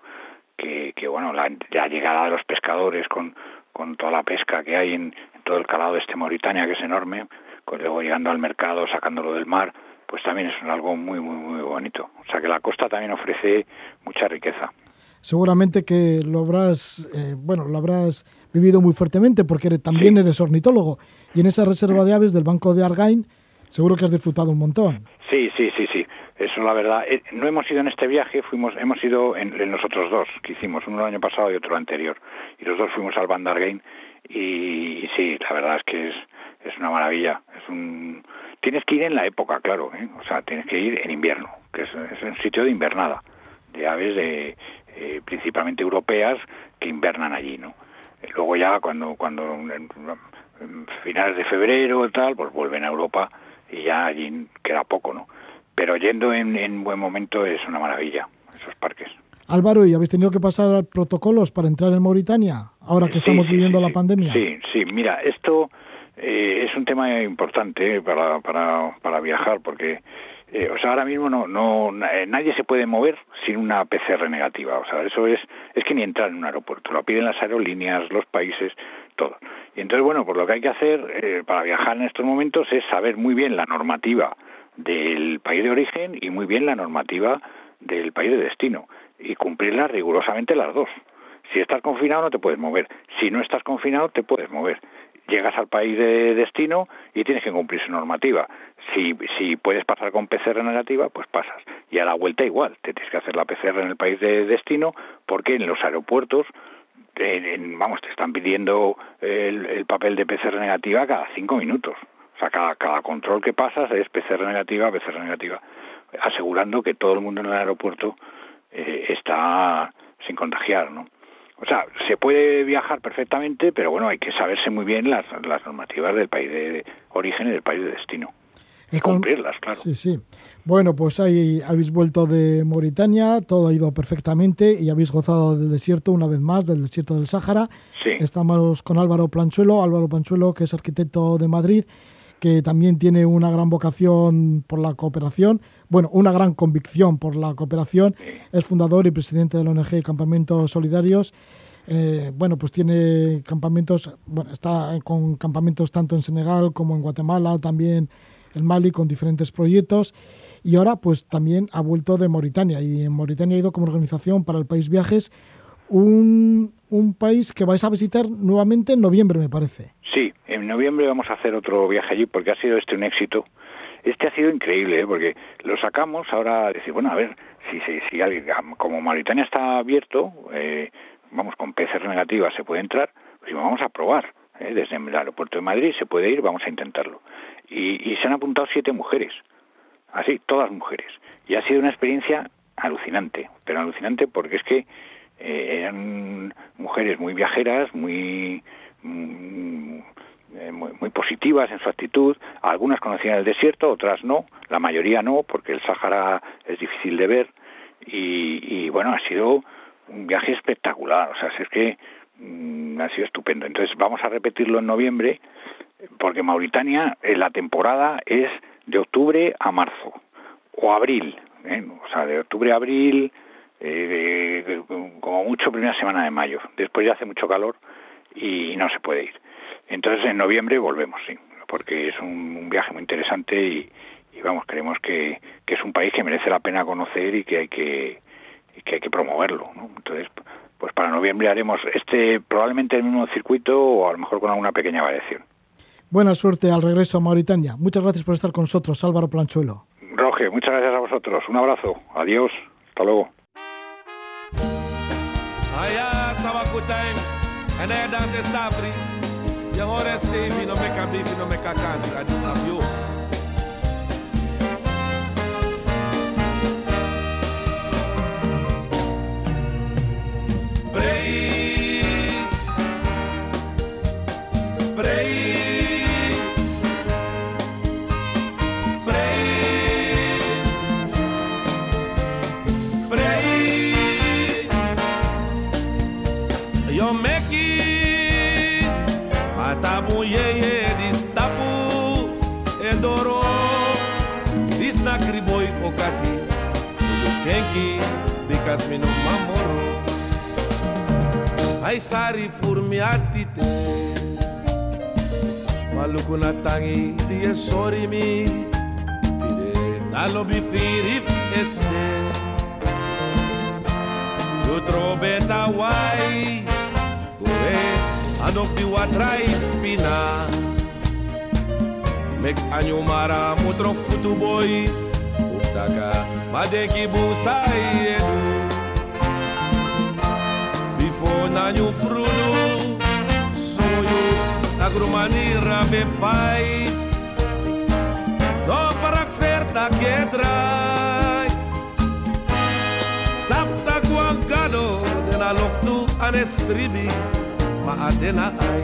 que, que bueno la, la llegada de los pescadores con con toda la pesca que hay en, en todo el calado de este Mauritania que es enorme con luego llegando al mercado sacándolo del mar pues también es algo muy muy muy bonito o sea que la costa también ofrece mucha riqueza seguramente que lo habrás, eh, bueno, lo habrás vivido muy fuertemente porque también eres ornitólogo y en esa reserva de aves del Banco de Argain seguro que has disfrutado un montón. Sí, sí, sí, sí. Eso la verdad. Eh, no hemos ido en este viaje, fuimos, hemos ido en, los otros dos que hicimos, uno el año pasado y otro el anterior. Y los dos fuimos al Van Argain y, y, sí, la verdad es que es, es una maravilla. Es un, tienes que ir en la época, claro. ¿eh? O sea, tienes que ir en invierno, que es, es un sitio de invernada, de aves de eh, principalmente europeas que invernan allí, ¿no? Y luego ya cuando cuando finales de febrero y tal, pues vuelven a Europa y ya allí queda poco, ¿no? Pero yendo en, en buen momento es una maravilla esos parques. Álvaro, ¿y habéis tenido que pasar protocolos para entrar en Mauritania ahora que sí, estamos sí, viviendo sí, la pandemia? Sí, sí, mira, esto eh, es un tema importante para, para, para viajar porque eh, o sea, ahora mismo no, no eh, nadie se puede mover sin una PCR negativa. O sea, eso es es que ni entrar en un aeropuerto. Lo piden las aerolíneas, los países, todo. Y entonces, bueno, pues lo que hay que hacer eh, para viajar en estos momentos es saber muy bien la normativa del país de origen y muy bien la normativa del país de destino y cumplirlas rigurosamente las dos. Si estás confinado no te puedes mover. Si no estás confinado te puedes mover llegas al país de destino y tienes que cumplir su normativa. Si, si puedes pasar con PCR negativa, pues pasas. Y a la vuelta igual, te tienes que hacer la PCR en el país de destino porque en los aeropuertos, en, vamos, te están pidiendo el, papel de PCR negativa cada cinco minutos. Sea, cada, cada control que pasas es PCR negativa, PCR negativa, asegurando que todo el mundo en el aeropuerto eh, está sin contagiar, ¿no? O sea, se puede viajar perfectamente, pero bueno, hay que saberse muy bien las, las normativas del país de origen y del país de destino. Y cumplirlas, claro. Sí, sí. Bueno, pues ahí habéis vuelto de Mauritania, todo ha ido perfectamente y habéis gozado del desierto una vez más, del desierto del Sáhara. Sí, Estamos con Álvaro Planchuelo, Álvaro Planchuelo, que es arquitecto de Madrid, que también tiene una gran vocación por la cooperación, bueno, una gran convicción por la cooperación. Es fundador y presidente de la ONG Campamentos Solidarios. Eh, bueno, pues tiene campamentos, bueno, está con campamentos tanto en Senegal como en Guatemala, también en Mali, con diferentes proyectos. Y ahora, pues también ha vuelto de Mauritania. Y en Mauritania ha ido como organización para el país Viajes, un, un país que vais a visitar nuevamente en noviembre, me parece. Sí, en noviembre vamos a hacer otro viaje allí porque ha sido este un éxito. Este ha sido increíble, ¿eh? porque lo sacamos ahora, decir, bueno, a ver, si, si, si como Mauritania está abierto, eh, vamos, con PCR negativa se puede entrar, pues vamos a probar. ¿eh? Desde el aeropuerto de Madrid se puede ir, vamos a intentarlo. Y, y se han apuntado siete mujeres, así, todas mujeres. Y ha sido una experiencia alucinante, pero alucinante porque es que eh, eran mujeres muy viajeras, muy, muy, muy positivas en su actitud. Algunas conocían el desierto, otras no. La mayoría no, porque el Sáhara es difícil de ver. Y, y bueno, ha sido un viaje espectacular. O sea, es que mm, ha sido estupendo. Entonces vamos a repetirlo en noviembre, porque Mauritania, eh, la temporada es de octubre a marzo o abril. ¿eh? O sea, de octubre a abril, eh, como mucho primera semana de mayo. Después ya hace mucho calor y no se puede ir. Entonces en noviembre volvemos, sí, porque es un, un viaje muy interesante y, y vamos, creemos que, que es un país que merece la pena conocer y que hay que, que, hay que promoverlo. ¿no? Entonces, pues para noviembre haremos este probablemente el mismo circuito o a lo mejor con alguna pequeña variación. Buena suerte al regreso a Mauritania. Muchas gracias por estar con nosotros, Álvaro Planchuelo. Roge, muchas gracias a vosotros. Un abrazo. Adiós. Hasta luego. En hij dans is safri. Je hoort en stevig, no me kabifi, no me kakani. Dat is afio. Breed. Kenki, because me no mamoro. I sorry for me attitude. Maluku na tangi, die sorry mi pide. dalo bi fear if es de. You throw better watrai pina. Mek anyumara mutro futu boy. Futaka. madekibusa yedu bifo nanyu frudu soyu nagrumanira bepai dobrak serta kedrai. Sabta kuangado, dena loktu anesribi ma adena ai.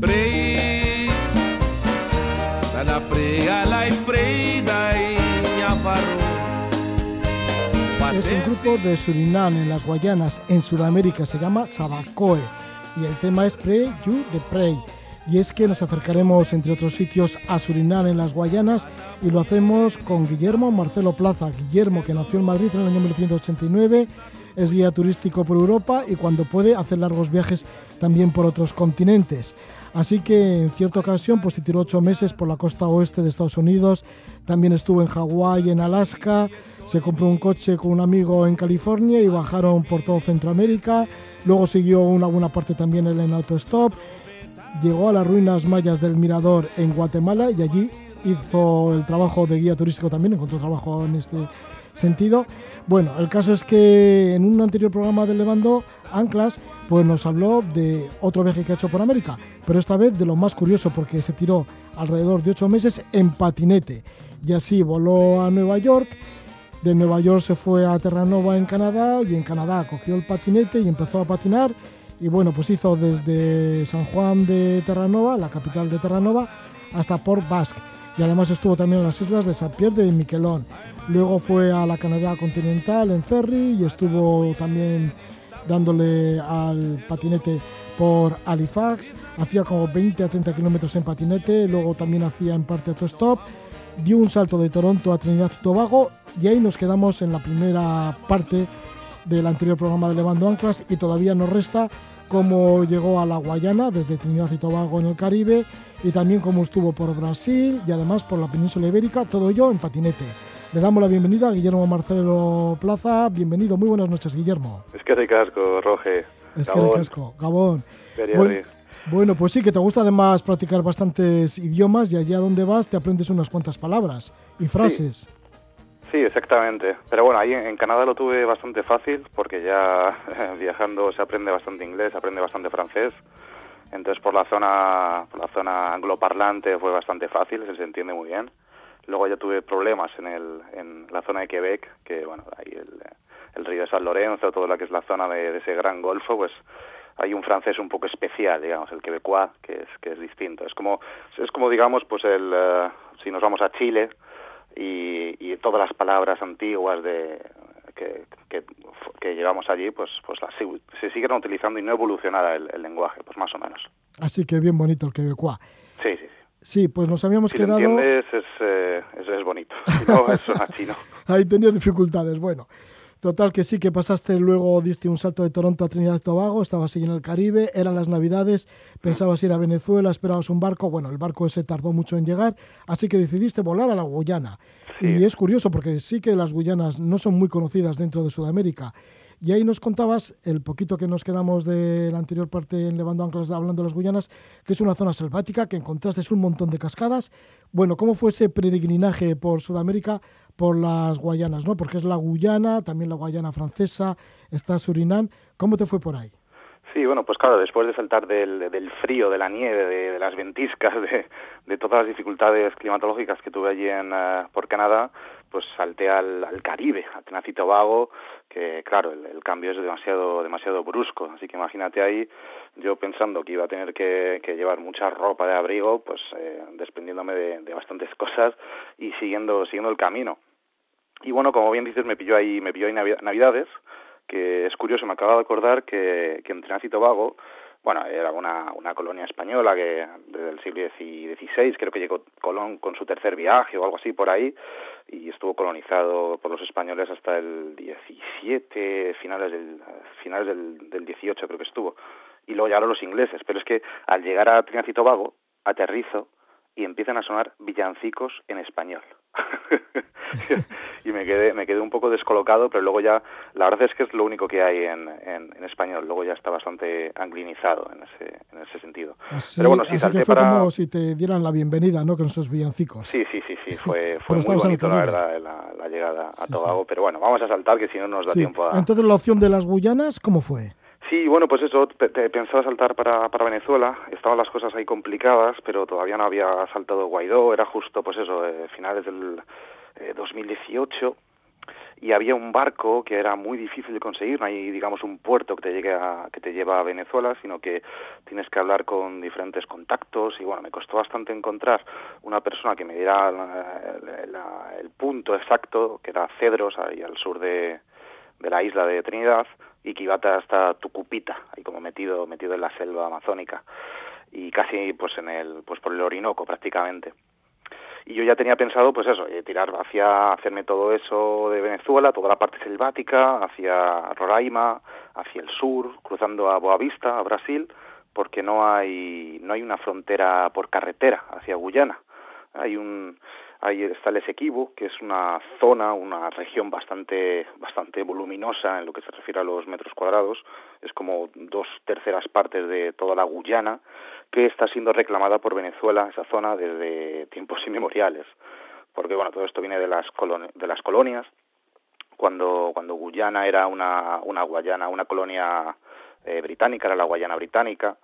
Prei Alai prei dai Nyafaro Es un grupo de Surinam en las Guayanas, en Sudamérica, se llama Sabacoe y el tema es Pray You the Pray. Y es que nos acercaremos, entre otros sitios, a Surinam en las Guayanas y lo hacemos con Guillermo Marcelo Plaza. Guillermo, que nació en Madrid en el año 1989, es guía turístico por Europa y cuando puede hace largos viajes también por otros continentes. Así que en cierta ocasión pues se tiró ocho meses por la costa oeste de Estados Unidos, también estuvo en Hawái, en Alaska, se compró un coche con un amigo en California y bajaron por todo Centroamérica, luego siguió una buena parte también él en autostop, llegó a las ruinas mayas del Mirador en Guatemala y allí hizo el trabajo de guía turístico también, encontró trabajo en este sentido. Bueno, el caso es que en un anterior programa de Levando Anclas, pues nos habló de otro viaje que ha hecho por América, pero esta vez de lo más curioso porque se tiró alrededor de ocho meses en patinete y así voló a Nueva York. De Nueva York se fue a Terranova en Canadá y en Canadá cogió el patinete y empezó a patinar y bueno, pues hizo desde San Juan de Terranova, la capital de Terranova, hasta Port Basque y además estuvo también en las islas de San Pierre de Miquelón. Luego fue a la Canadá continental en ferry y estuvo también dándole al patinete por Halifax. Hacía como 20 a 30 kilómetros en patinete, luego también hacía en parte autostop. Dio un salto de Toronto a Trinidad y Tobago y ahí nos quedamos en la primera parte del anterior programa de Levando Anclas y todavía nos resta cómo llegó a la Guayana desde Trinidad y Tobago en el Caribe y también cómo estuvo por Brasil y además por la península ibérica, todo ello en patinete. Le damos la bienvenida a Guillermo Marcelo Plaza. Bienvenido, muy buenas noches, Guillermo. Es que ricasco, Roge. Es que ricasco, Gabón. Bueno, bueno, pues sí, que te gusta además practicar bastantes idiomas y allá donde vas te aprendes unas cuantas palabras y frases. Sí. Sí, exactamente. Pero bueno, ahí en Canadá lo tuve bastante fácil porque ya viajando se aprende bastante inglés, se aprende bastante francés. Entonces por la zona, por la zona angloparlante fue bastante fácil, se entiende muy bien. Luego ya tuve problemas en, el, en la zona de Quebec, que bueno, ahí el, el río de San Lorenzo, toda la que es la zona de, de, ese gran golfo, pues hay un francés un poco especial, digamos, el quebecois, que es, que es distinto. Es como, es como digamos, pues el, uh, si nos vamos a Chile, y, y todas las palabras antiguas de que, que, que llevamos allí, pues, pues las, se, se siguen utilizando y no evolucionará el, el, lenguaje, pues más o menos. Así que bien bonito el quebecois. Sí, sí, sí. Sí, pues nos habíamos si quedado... Si entiendes, es, eh, es, es, bonito. Si no, es chino. Ahí tenías dificultades. Bueno, total que sí, que pasaste luego, diste un salto de Toronto a Trinidad y Tobago, estabas ahí en el Caribe, eran las Navidades, pensabas ir a Venezuela, esperabas un barco. Bueno, el barco ese tardó mucho en llegar, así que decidiste volar a la Guyana. Sí. Y es curioso porque sí que las Guyanas no son muy conocidas dentro de Sudamérica. Y ahí nos contabas, el poquito que nos quedamos de la anterior parte en Levando Anclas hablando de las Guyanas, que es una zona selvática, que encontraste un montón de cascadas. Bueno, ¿cómo fue ese peregrinaje por Sudamérica, por las Guayanas? ¿no? Porque es la Guyana, también la Guayana francesa, está Surinam. ¿Cómo te fue por ahí? Sí, bueno, pues claro, después de saltar del, del frío, de la nieve, de, de las ventiscas, de, de, todas las dificultades climatológicas que tuve allí en, uh, por Canadá, pues salté al, al Caribe, a Trinidad y Tobago, que claro, el, cambio es demasiado, demasiado brusco, así que imagínate ahí, yo pensando que iba a tener que, que llevar mucha ropa de abrigo, pues eh, desprendiéndome de, de bastantes cosas y siguiendo, siguiendo el camino. Y bueno, como bien dices, me pilló ahí, me pilló ahí Navidades, que es curioso, me acabo de acordar que, que en Trinidad y Tobago, bueno, era una, una colonia española que desde el siglo XVI, creo que llegó Colón con su tercer viaje o algo así por ahí, y estuvo colonizado por los españoles hasta el 17, finales del, finales del, del 18 creo que estuvo, y luego llegaron los ingleses, pero es que al llegar a Trinidad y aterrizo y empiezan a sonar villancicos en español. y me quedé, me quedé un poco descolocado, pero luego ya, la verdad es que es lo único que hay en, en, español, luego ya está bastante anglinizado en ese, en ese sentido. pero bueno, sí, así fue como si te dieran la bienvenida, ¿no? Con esos villancicos. Sí, sí, sí, sí, fue, fue muy bonito, la verdad, la, llegada a Tobago, pero bueno, vamos a saltar que si no nos da tiempo a... Entonces, la opción de las Guyanas, ¿cómo fue? Sí, bueno, pues eso, pensaba saltar para, para Venezuela, estaban las cosas ahí complicadas, pero todavía no había saltado Guaidó, era justo, pues eso, eh, finales del 2018, eh, y había un barco que era muy difícil de conseguir, no hay, digamos, un puerto que te, llegue a, que te lleva a Venezuela, sino que tienes que hablar con diferentes contactos, y bueno, me costó bastante encontrar una persona que me diera el punto exacto, que era Cedros, ahí al sur de, de la isla de Trinidad, y que iba hasta Tucupita, ahí como metido, metido en la selva amazónica y casi pues en el, pues por el Orinoco prácticamente. Y yo ya tenía pensado, pues eso, eh, tirar hacia, hacerme todo eso de Venezuela, toda la parte selvática, hacia Roraima, hacia el sur, cruzando a Boavista, a Brasil, porque no hay, no hay una frontera por carretera hacia Guyana. Hay un, Ahí está el Esequibo, que es una zona, una región bastante, bastante voluminosa en lo que se refiere a los metros cuadrados. Es como dos terceras partes de toda la Guyana, que está siendo reclamada por Venezuela, esa zona, desde tiempos inmemoriales. Porque, bueno, todo esto viene de las, de las colonias. Cuando, cuando Guyana era una, una Guayana, una colonia eh, británica, era la Guayana británica,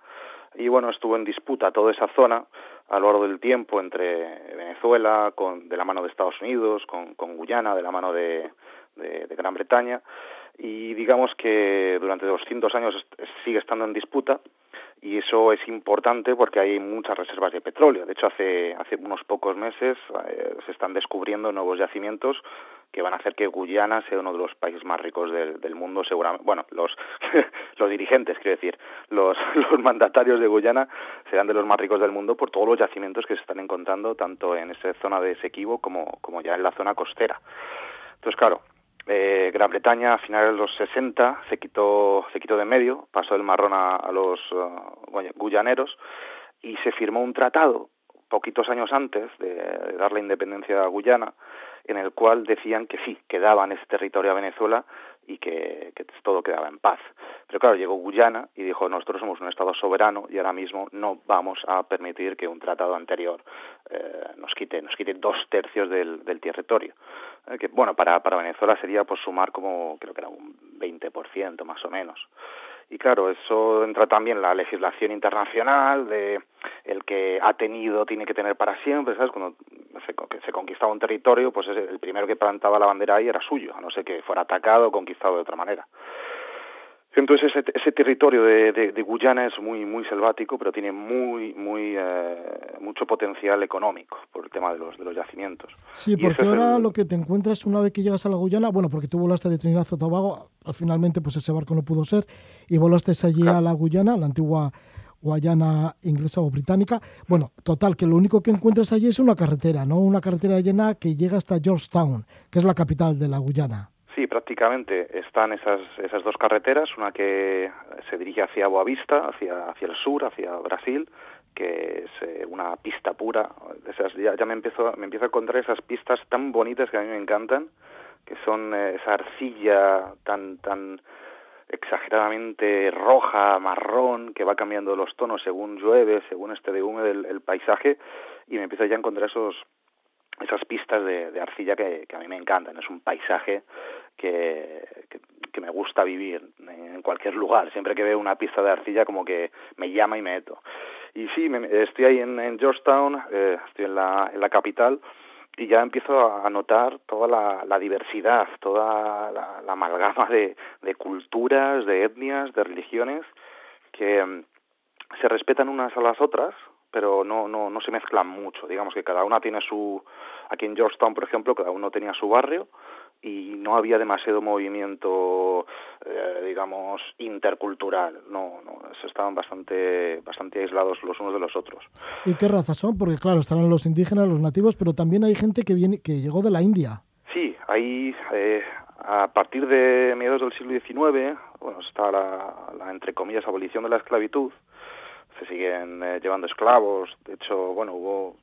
y bueno, estuvo en disputa toda esa zona a lo largo del tiempo entre Venezuela, con, de la mano de Estados Unidos, con, con Guyana, de la mano de, de, Gran Bretaña, y digamos que durante 200 años sigue estando en disputa, y eso es importante porque hay muchas reservas de petróleo. De hecho, hace, hace unos pocos meses eh, se están descubriendo nuevos yacimientos que van a hacer que Guyana sea uno de los países más ricos del, del mundo, seguramente. Bueno, los, los dirigentes, quiero decir, los, los mandatarios de Guyana serán de los más ricos del mundo por todos los yacimientos que se están encontrando tanto en esa zona de Esequibo como, como ya en la zona costera. Entonces, claro, eh, Gran Bretaña a finales de los 60 se quitó, se quitó de medio, pasó el marrón a, los uh, guyaneros y se firmó un tratado poquitos años antes de, dar la independencia a Guyana, en el cual decían que sí, que daban ese territorio a Venezuela y que, todo quedaba en paz. Pero claro, llegó Guyana y dijo, nosotros somos un Estado soberano y ahora mismo no vamos a permitir que un tratado anterior eh, nos quite nos quite dos tercios del, del territorio. Eh, que, bueno, para, para Venezuela sería pues sumar como, creo que era un 20% más o menos. Y claro, eso entra también la legislación internacional de el que ha tenido tiene que tener para siempre, ¿sabes? Cuando se, se conquistaba un territorio, pues el primero que plantaba la bandera ahí era suyo, a no ser que fuera atacado o conquistado de otra manera. Entonces ese, ese territorio de, de, Guyana es muy muy selvático, pero tiene muy muy eh, mucho potencial económico por el tema de los de los yacimientos. Sí, porque ahora lo que te encuentras una vez que llegas a la Guyana, bueno, porque tú volaste de Trinidad a Tobago, finalmente pues ese barco no pudo ser y volaste allí a la Guyana, la antigua Guayana inglesa o británica. Bueno, total, que lo único que encuentras allí es una carretera, ¿no? Una carretera llena que llega hasta Georgetown, que es la capital de la Guyana. Sí, prácticamente están esas, esas dos carreteras, una que se dirige hacia Boavista, hacia, hacia el sur, hacia Brasil, que es eh, una pista pura. Esas, ya, ya me, empiezo, me empiezo a encontrar esas pistas tan bonitas que a mí me encantan, que son eh, esa arcilla tan, tan exageradamente roja, marrón, que va cambiando los tonos según llueve, según este de húmedo el paisaje, y me empiezo ya a encontrar esos esas pistas de, arcilla que, a mí me encantan. Es un paisaje que, que, me gusta vivir en cualquier lugar. Siempre que veo una pista de arcilla como que me llama y me meto. Y sí, estoy ahí en, Georgetown, eh, estoy en la, en la capital y ya empiezo a notar toda la, diversidad, toda la, amalgama de, de, culturas, de etnias, de religiones que mm, se respetan unas a las otras pero no, no, no se mezclan mucho. Digamos que cada una tiene su... Aquí en Georgetown, por ejemplo, cada uno tenía su barrio y no había demasiado movimiento, eh, digamos, intercultural. No, no, estaban bastante, bastante aislados los unos de los otros. ¿Y qué razas son? Porque claro, estarán los indígenas, los nativos, pero también hay gente que viene, que llegó de la India. Sí, hay eh, a partir de mediados del siglo XIX, bueno, está la, la entre comillas abolición de la esclavitud se siguen eh, llevando esclavos. De hecho, bueno, hubo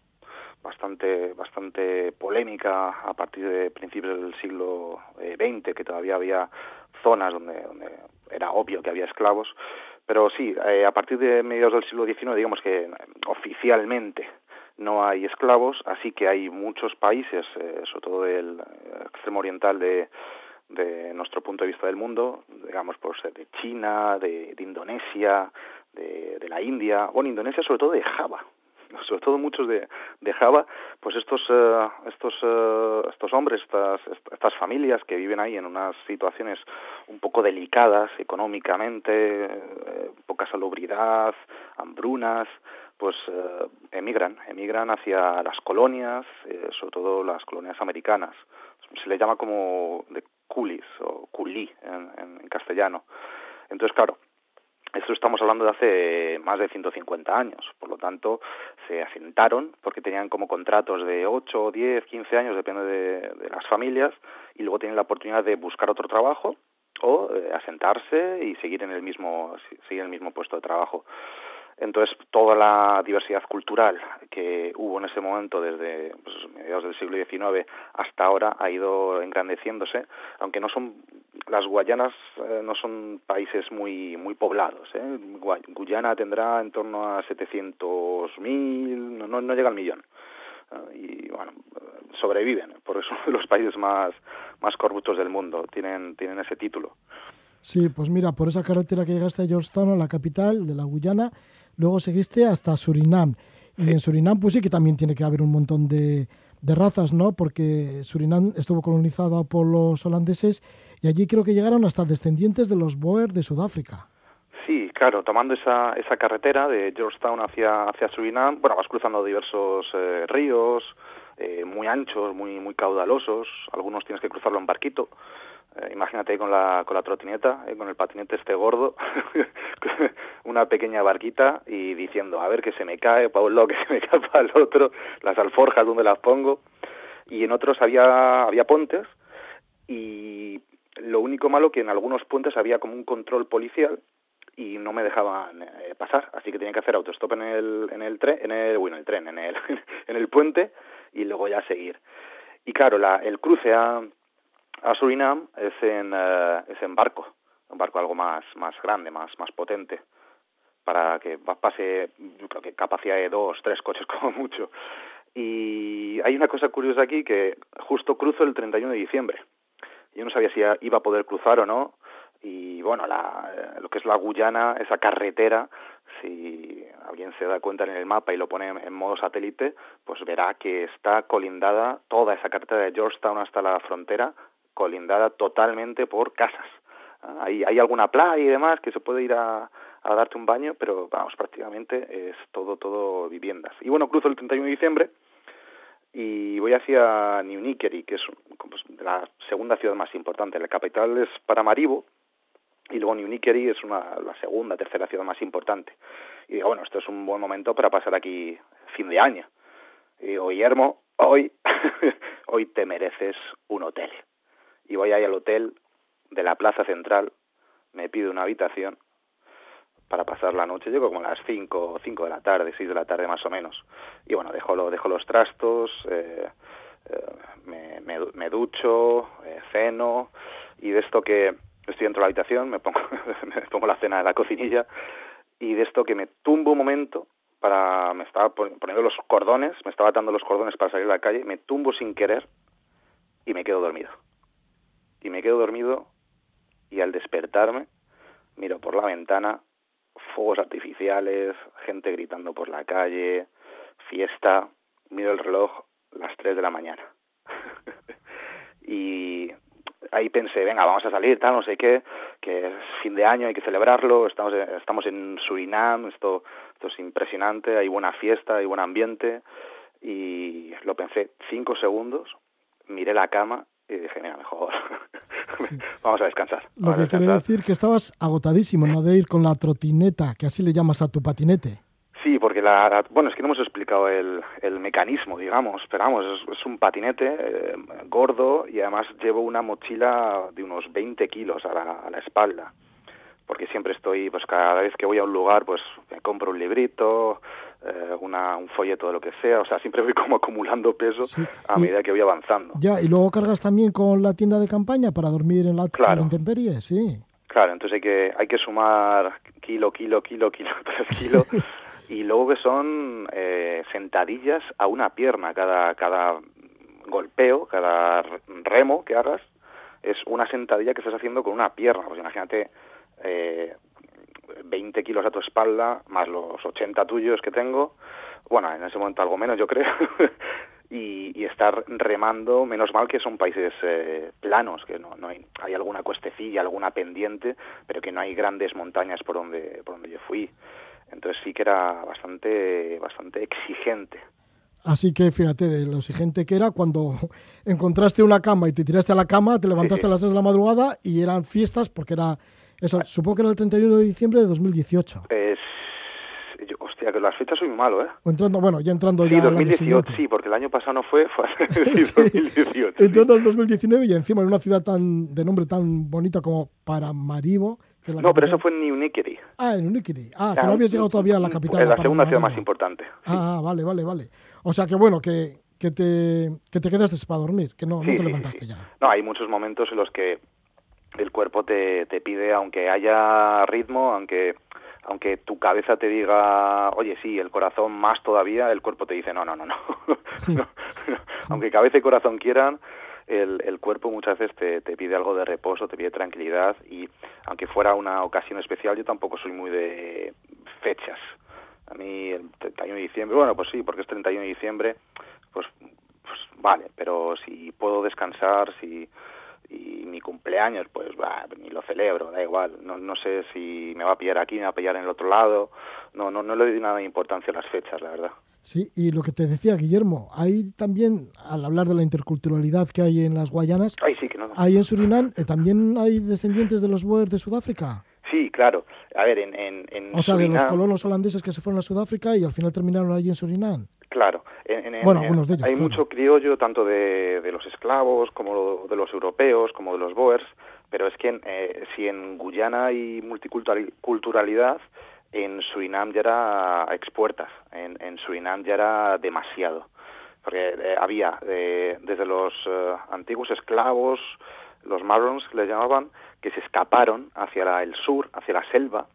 bastante bastante polémica a partir de principios del siglo XX, que todavía había zonas donde, donde era obvio que había esclavos. Pero sí, a partir de mediados del siglo XIX, digamos que oficialmente no hay esclavos, así que hay muchos países, sobre todo el extremo oriental de, de nuestro punto de vista del mundo, digamos, ser de China, de, de Indonesia, de, la India, bueno, Indonesia sobre todo de Java, sobre todo muchos de, de Java, pues estos uh, estos uh, estos hombres, estas estas familias que viven ahí en unas situaciones un poco delicadas económicamente, eh, poca salubridad, hambrunas, pues eh, emigran, emigran hacia las colonias, eh, sobre todo las colonias americanas. Se le llama como de coolies o culi en, en, en castellano. Entonces, claro, esto estamos hablando de hace más de 150 años, por lo tanto se asentaron porque tenían como contratos de 8, 10, 15 años, depende de, de las familias, y luego tienen la oportunidad de buscar otro trabajo o eh, asentarse y seguir en el mismo seguir en el mismo puesto de trabajo. Entonces, toda la diversidad cultural que hubo en ese momento, desde pues, mediados del siglo XIX hasta ahora, ha ido engrandeciéndose, aunque no son las Guayanas eh, no son países muy muy poblados. ¿eh? Guyana tendrá en torno a 700.000, no, no llega al millón. Uh, y bueno, sobreviven, por eso los países más, más corruptos del mundo tienen, tienen ese título. Sí, pues mira, por esa carretera que llegaste a Georgetown, la capital de la Guyana, luego seguiste hasta Surinam. Y en Surinam, pues sí que también tiene que haber un montón de, de razas, ¿no? Porque Surinam estuvo colonizado por los holandeses y allí creo que llegaron hasta descendientes de los Boer de Sudáfrica. Sí, claro, tomando esa, esa carretera de Georgetown hacia, hacia Surinam, bueno, vas cruzando diversos eh, ríos, eh, muy anchos, muy, muy caudalosos, algunos tienes que cruzarlo en barquito, eh, imagínate con la, con la trotineta, eh, con el patinete este gordo, una pequeña barquita y diciendo, a ver que se me cae para un lado, que se me cae para el otro, las alforjas donde las pongo. Y en otros había, había puentes y lo único malo que en algunos puentes había como un control policial y no me dejaban eh, pasar, así que tenía que hacer autostop en el en el tren, en el bueno, el tren, en el en el puente y luego ya seguir. Y claro, la, el cruce a a Surinam es en, uh, es en barco, un barco algo más, más grande, más, más potente, para que pase, yo creo que capacidad de dos, tres coches como mucho. Y hay una cosa curiosa aquí que justo cruzo el 31 de diciembre. Yo no sabía si iba a poder cruzar o no. Y bueno, la, eh, lo que es la Guyana, esa carretera, si alguien se da cuenta en el mapa y lo pone en modo satélite, pues verá que está colindada toda esa carretera de Georgetown hasta la frontera colindada totalmente por casas. Hay, hay alguna playa y demás que se puede ir a, darte un baño, pero vamos, prácticamente es todo, todo viviendas. Y bueno, cruzo el 31 de diciembre y voy hacia New Nickery, que es pues, la segunda ciudad más importante. La capital es Paramaribo y luego New Nickery es una, la segunda, tercera ciudad más importante. Y digo, bueno, esto es un buen momento para pasar aquí fin de año. Y digo, Guillermo, hoy, hoy te mereces un hotel y voy ahí al hotel de la Plaza Central, me pido una habitación para pasar la noche. Llego como a las 5, 5 de la tarde, 6 de la tarde más o menos. Y bueno, dejo, lo, dejo los trastos, eh, eh, me, me, ducho, eh, ceno, y de esto que estoy dentro de la habitación, me pongo, me pongo la cena en la cocinilla, y de esto que me tumbo un momento para, me estaba poniendo los cordones, me estaba atando los cordones para salir a la calle, me tumbo sin querer y me quedo dormido y me quedo dormido y al despertarme miro por la ventana fuegos artificiales, gente gritando por la calle, fiesta, miro el reloj las 3 de la mañana. y ahí pensé, venga, vamos a salir, tal, no sé qué, que es fin de año, hay que celebrarlo, estamos, estamos en Surinam, esto, esto es impresionante, hay buena fiesta, hay buen ambiente, y lo pensé cinco segundos, miré la cama y dije, mira, mejor sí. vamos a descansar. Lo que descansar. quiere decir que estabas agotadísimo, ¿no? De ir con la trotineta, que así le llamas a tu patinete. Sí, porque la, la, bueno, es que no hemos explicado el, el mecanismo, digamos, pero vamos, es, es un patinete eh, gordo y además llevo una mochila de unos 20 kilos a la, a la espalda porque siempre estoy, pues cada vez que voy a un lugar, pues me compro un librito, eh, una, un folleto de lo que sea, o sea, siempre voy como acumulando peso a medida que voy avanzando. Ya, y luego cargas también con la tienda de campaña para dormir en la, claro. intemperie, sí. Claro, entonces hay que, hay que sumar kilo, kilo, kilo, kilo, tres kilos, y luego que son eh, sentadillas a una pierna cada, cada golpeo, cada remo que hagas, es una sentadilla que estás haciendo con una pierna. Pues imagínate eh, 20 kilos a tu espalda, más los 80 tuyos que tengo, bueno, en ese momento algo menos yo creo, y, y, estar remando, menos mal que son países eh, planos, que no, no hay, hay alguna cuestecilla, alguna pendiente, pero que no hay grandes montañas por donde, por donde yo fui. Entonces sí que era bastante, bastante exigente. Así que fíjate de lo exigente que era cuando encontraste una cama y te tiraste a la cama, te levantaste a las 6 de la madrugada y eran fiestas porque era, eso, supongo que era el 31 de diciembre de 2018. Es, yo, hostia, que las fechas soy malo, ¿eh? O entrando, bueno, ya entrando sí, ya 2018, sí, porque el año pasado no fue, fue sí, 2018. Entrando al 2019 y encima en una ciudad tan de nombre tan bonita como Paramaribo. Que no, pero eso fue en Unikiri. Ah, en Unikiri. Ah, que no habías llegado todavía a la capital. Es la segunda ciudad más importante. Ah, vale, vale, vale. O sea que bueno, que, que, te, que te quedaste para dormir, que no, te levantaste ya. No, hay muchos momentos en los que el cuerpo te, te pide, aunque haya ritmo, aunque aunque tu cabeza te diga, oye, sí, el corazón más todavía, el cuerpo te dice, no, no, no, no. Aunque cabeza y corazón quieran, el, el cuerpo muchas veces te, te pide algo de reposo, te pide tranquilidad y aunque fuera una ocasión especial, yo tampoco soy muy de fechas. A mí el 31 de diciembre, bueno, pues sí, porque es 31 de diciembre, pues, pues vale, pero si puedo descansar, si y mi cumpleaños, pues bah, ni lo celebro, da igual. No, no sé si me va a pillar aquí, me va a pillar en el otro lado. No, no, no le doy nada de importancia a las fechas, la verdad. Sí, y lo que te decía Guillermo, hay también, al hablar de la interculturalidad que hay en las Guayanas, Ay, sí, que no. hay en Surinam, eh, también hay descendientes de los Boers de Sudáfrica. Claro. A ver, en, en, en O sea, de los colonos holandeses que se fueron a Sudáfrica y al final terminaron allí en Surinam. Claro. En, en- Bueno, en- algunos de ellos, Hay claro. mucho criollo, tanto de, de los esclavos como de los europeos, como de los boers, pero es que eh, si en Guyana hay multiculturalidad, en Surinam ya era expuertas, en, en Surinam ya era demasiado. Porque eh, había eh, desde los eh, antiguos esclavos, los marrons que les llamaban, que se escaparon hacia la- el sur, hacia la selva,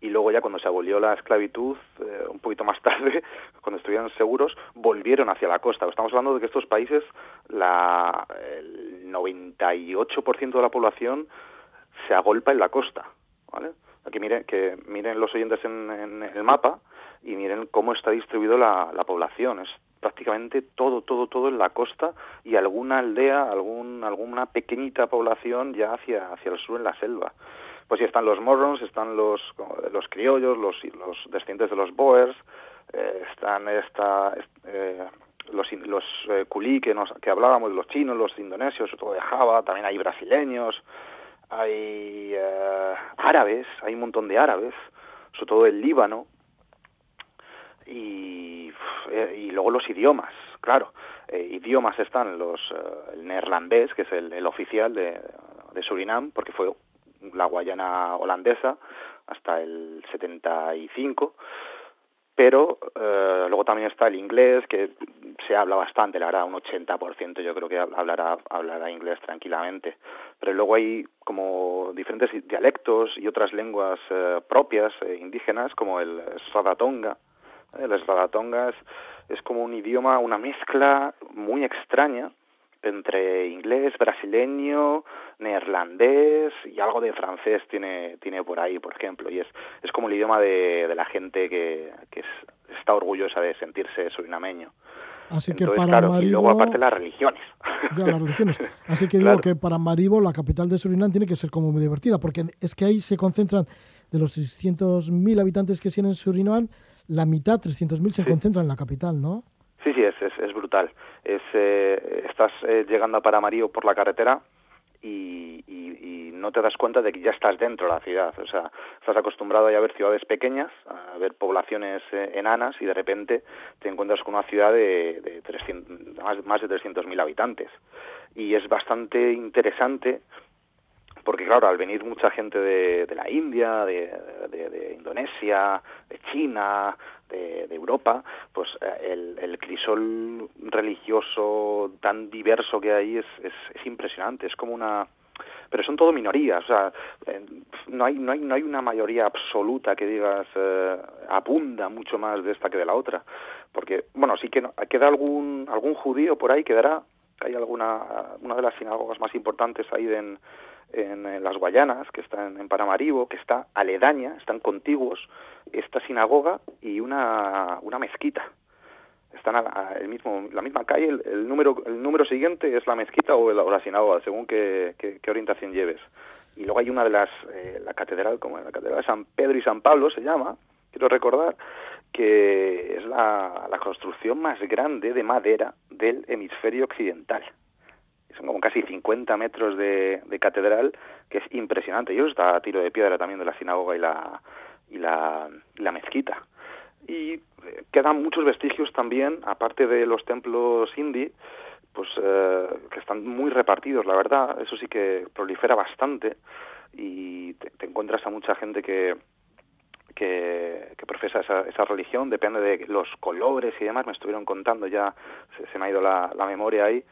y luego ya cuando se abolió la esclavitud, eh, un poquito más tarde, cuando estuvieron seguros, volvieron hacia la costa. Estamos hablando de que estos países, la, el 98% de la población se agolpa en la costa. ¿vale? Aquí miren, que miren los oyentes en, en el mapa y miren cómo está distribuido la, la población. Es prácticamente todo, todo, todo en la costa y alguna aldea, algún, alguna pequeñita población ya hacia, hacia el sur en la selva. Pues sí están los morrons, están los, los criollos, los, los descendientes de los boers, eh, están esta, eh, los, los eh, culí que, nos, que hablábamos, los chinos, los indonesios, todo de Java, también hay brasileños, hay eh, árabes, hay un montón de árabes, sobre todo del Líbano, y, eh, y luego los idiomas, claro. Eh, idiomas están los eh, el neerlandés, que es el, oficial de, de Surinam, porque fue la Guayana holandesa hasta el 75, pero eh, luego también está el inglés, que se habla bastante, la verdad, un 80% yo creo que hablará, hablará inglés tranquilamente. Pero luego hay como diferentes dialectos y otras lenguas eh, propias, indígenas, como el Sradatonga. El Sradatonga es, como un idioma, una mezcla muy extraña entre inglés, brasileño, neerlandés y algo de francés tiene tiene por ahí, por ejemplo, y es es como el idioma de, de la gente que, que es- está orgullosa de sentirse surinameño. Así que para claro, y luego Maribo- aparte las religiones. Ya, las religiones. Así que digo Claro. que para Maribo, la capital de Surinam, tiene que ser como muy divertida, porque es que ahí se concentran, de los 600.000 habitantes que tienen Surinam, la mitad, 300.000, se concentran en la capital, ¿no? Sí, sí, es, es, es brutal. Es, eh, estás eh, llegando a Paramarío por la carretera y, y, y no te das cuenta de que ya estás dentro de la ciudad. O sea, estás acostumbrado ya a ver ciudades pequeñas, a ver poblaciones eh, enanas y de repente te encuentras con una ciudad de, de 300, más, más de 300.000 habitantes. Y es bastante interesante porque claro, al venir mucha gente de, de la India, de, Indonesia, de China, de, de, Europa, pues eh, el, el, crisol religioso tan diverso que hay es, es, es, impresionante, es como una... Pero son todo minorías, o sea, eh, no, hay, no, hay, no hay una mayoría absoluta que digas eh, abunda mucho más de esta que de la otra, porque, bueno, sí que no, queda algún, algún judío por ahí, quedará, hay alguna, una de las sinagogas más importantes ahí de, en, en, las Guayanas, que está en, Paramaribo, que está aledaña, están contiguos esta sinagoga y una, una mezquita. Están a, a mismo, la misma calle, el, el, número, el número siguiente es la mezquita o, el, o la sinagoga, según qué, qué, qué, orientación lleves. Y luego hay una de las, eh, la catedral, como la catedral de San Pedro y San Pablo se llama, quiero recordar, que es la, la construcción más grande de madera del hemisferio occidental son como casi 50 metros de, catedral, que es impresionante. Y eso está a tiro de piedra también de la sinagoga y la, y la, mezquita. Y eh, quedan muchos vestigios también, aparte de los templos hindi, pues eh, que están muy repartidos, la verdad. Eso sí que prolifera bastante y te, encuentras a mucha gente que, que, profesa esa, esa, religión, depende de los colores y demás, me estuvieron contando ya, se, se me ha ido la, la memoria ahí,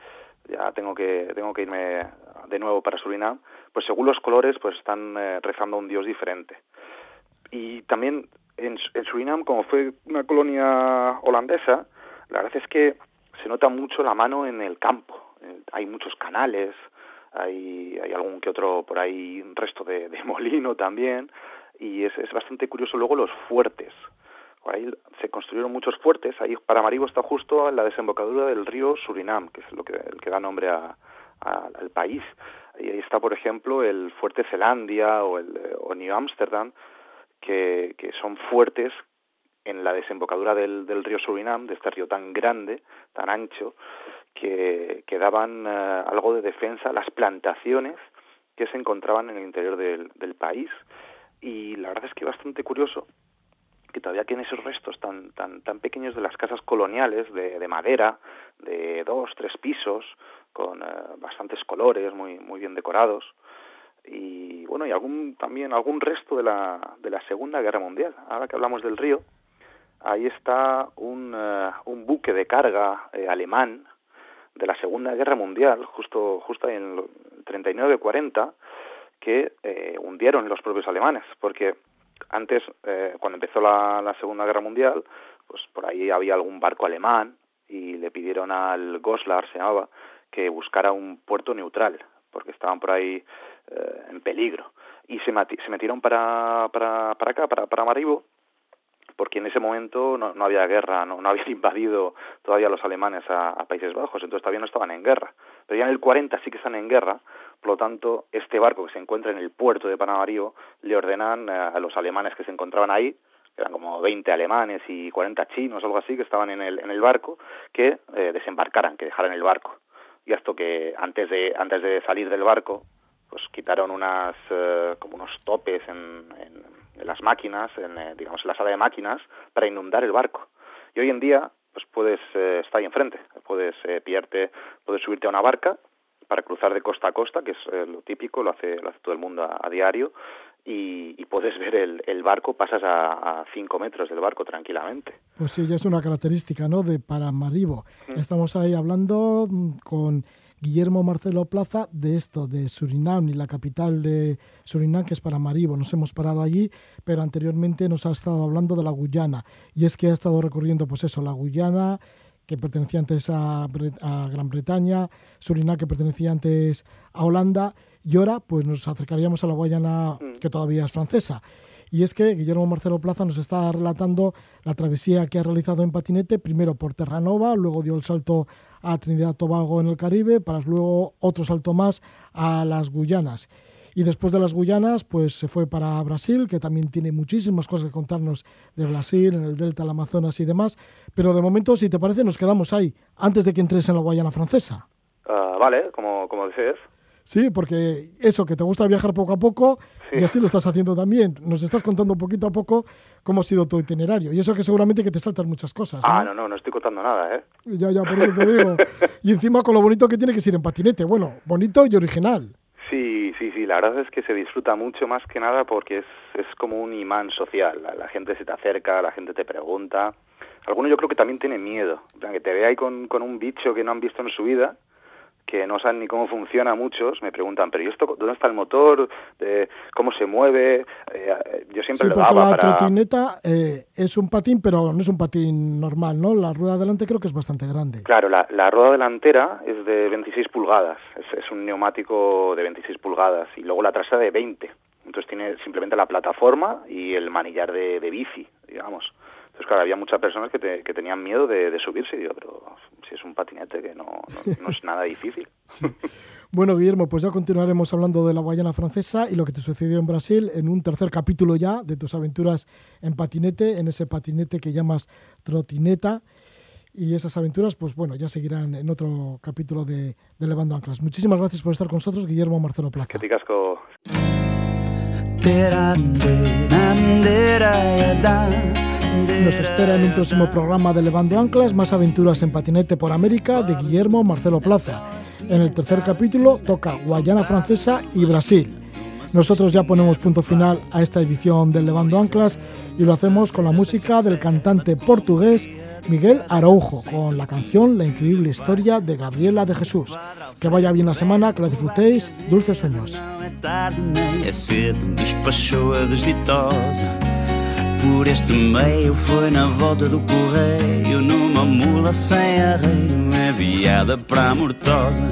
ya tengo que tengo que irme de nuevo para Surinam, pues según los colores pues están eh, rezando a un dios diferente. Y también en, Surinam, como fue una colonia holandesa, la verdad es que se nota mucho la mano en el campo. Hay muchos canales, hay, hay algún que otro por ahí, un resto de, de molino también, y es, es bastante curioso luego los fuertes ahí se construyeron muchos fuertes. Ahí Paramaribo está justo en la desembocadura del río Surinam, que es lo que, el que da nombre a, al país. Y ahí está, por ejemplo, el fuerte Zelandia o, el, New Amsterdam, que, son fuertes en la desembocadura del, río Surinam, de este río tan grande, tan ancho, que, daban uh, algo de defensa a las plantaciones que se encontraban en el interior del, del país. Y la verdad es que bastante curioso que todavía tiene esos restos tan, tan, tan pequeños de las casas coloniales de, de madera, de dos, tres pisos, con eh, bastantes colores, muy, muy bien decorados. Y bueno, y algún, también algún resto de la, de la Segunda Guerra Mundial. Ahora que hablamos del río, ahí está un, uh, un buque de carga eh, alemán de la Segunda Guerra Mundial, justo, justo en el 39-40, que eh, hundieron los propios alemanes, porque antes, eh, cuando empezó la, Segunda Guerra Mundial, pues por ahí había algún barco alemán y le pidieron al Goslar, se llamaba, que buscara un puerto neutral, porque estaban por ahí eh, en peligro. Y se, se metieron para, para, para acá, para, para Maribo, porque en ese momento no, no había guerra, no, no habían invadido todavía los alemanes a, a, Países Bajos, entonces todavía no estaban en guerra. Pero ya en el 40 sí que están en guerra, por lo tanto, este barco que se encuentra en el puerto de Panamarío le ordenan eh, a los alemanes que se encontraban ahí, que eran como 20 alemanes y 40 chinos o algo así que estaban en el, en el barco, que eh, desembarcaran, que dejaran el barco. Y esto que antes de, antes de salir del barco, pues quitaron unas, eh, como unos topes en, en, las máquinas, en, eh, digamos, en la sala de máquinas, para inundar el barco. Y hoy en día, pues puedes eh, estar ahí enfrente, puedes eh, pillarte, puedes subirte a una barca para cruzar de costa a costa, que es eh, lo típico, lo hace, lo hace todo el mundo a, a diario, y, y, puedes ver el, el barco, pasas a, a, cinco metros del barco tranquilamente. Pues sí, ya es una característica, ¿no?, de Paramaribo. Mm. Estamos ahí hablando con Guillermo Marcelo Plaza de esto, de Surinam y la capital de Surinam, que es Paramaribo. Nos hemos parado allí, pero anteriormente nos ha estado hablando de la Guyana. Y es que ha estado recorriendo, pues eso, la Guyana, que pertenecía antes a, a, Gran Bretaña, Surinam, que pertenecía antes a Holanda, y ahora pues nos acercaríamos a la Guayana, que todavía es francesa. Y es que Guillermo Marcelo Plaza nos está relatando la travesía que ha realizado en patinete, primero por Terranova, luego dio el salto a Trinidad Tobago en el Caribe, para luego otro salto más a las Guyanas. Y después de las Guyanas, pues se fue para Brasil, que también tiene muchísimas cosas que contarnos de Brasil, en el delta del Amazonas y demás. Pero de momento, si te parece, nos quedamos ahí, antes de que entres en la Guayana francesa. Uh, vale, como, como. Sí, porque eso, que te gusta viajar poco a poco, sí. y así lo estás haciendo también. Nos estás contando poquito a poco cómo ha sido tu itinerario. Y eso que seguramente que te saltan muchas cosas. ¿no? Ah, no, no, no estoy contando nada, ¿eh? Ya, ya, por eso te digo. y encima con lo bonito que tiene que ser en patinete. Bueno, bonito y original. Sí, sí, sí, la verdad es que se disfruta mucho más que nada porque es, es como un imán social. La, la gente se te acerca, la gente te pregunta. Algunos yo creo que también tienen miedo. Que te ve ahí con, con un bicho que no han visto en su vida que no saben ni cómo funciona muchos, me preguntan, pero ¿y esto dónde está el motor? Eh, ¿Cómo se mueve? Eh, yo siempre Sí, lo porque daba la para... trotineta eh, es un patín, pero no es un patín normal, ¿no? La rueda delante creo que es bastante grande. Claro, la, la rueda delantera es de 26 pulgadas, es, es un neumático de 26 pulgadas y luego la trasera de 20. Entonces tiene simplemente la plataforma y el manillar de, de bici, digamos. Entonces, claro, había muchas personas que, te- que tenían miedo de, de subirse y digo, pero si es un patinete que no, no, no es nada difícil. Bueno, Guillermo, pues ya continuaremos hablando de la Guayana francesa y lo que te sucedió en Brasil en un tercer capítulo ya de tus aventuras en patinete, en ese patinete que llamas trotineta. Y esas aventuras, pues bueno, ya seguirán en otro capítulo de, de Levando Anclas. Muchísimas gracias por estar con nosotros, Guillermo Marcelo Plaza. Que te casco. Nos espera en un próximo programa de Levando Anclas más aventuras en patinete por América de Guillermo Marcelo Plaza. En el tercer capítulo toca Guayana Francesa y Brasil. Nosotros ya ponemos punto final a esta edición del Levando Anclas y lo hacemos con la música del cantante portugués Miguel Araujo, con la canción La increíble historia de Gabriela de Jesús. Que vaya bien la semana, que la disfrutéis, dulces sueños. Por este meio foi na volta do correio, numa mula sem arreio, enviada para a mortosa.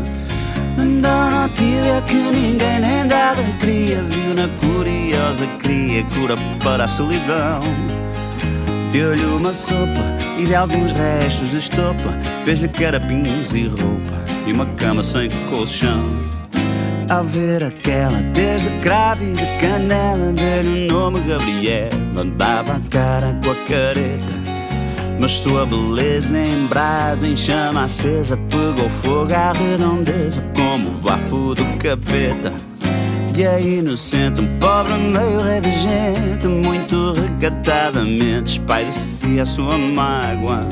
Andou na tilha que ninguém nem dava cria, viu na curiosa cria cura para a solidão. Deu-lhe uma sopa e de alguns restos de estopa Fez-lhe carapins e roupa e uma cama sem colchão Ao ver aquela desde cravo e de canela Deu-lhe o nome Gabriela, andava a cara com a careta Mas sua beleza em brasa, em chama acesa Pegou fogo à redondeza como o bafo do capeta e aí no centro, um pobre meio rei de gente, muito recatadamente espalhecia a sua mágoa.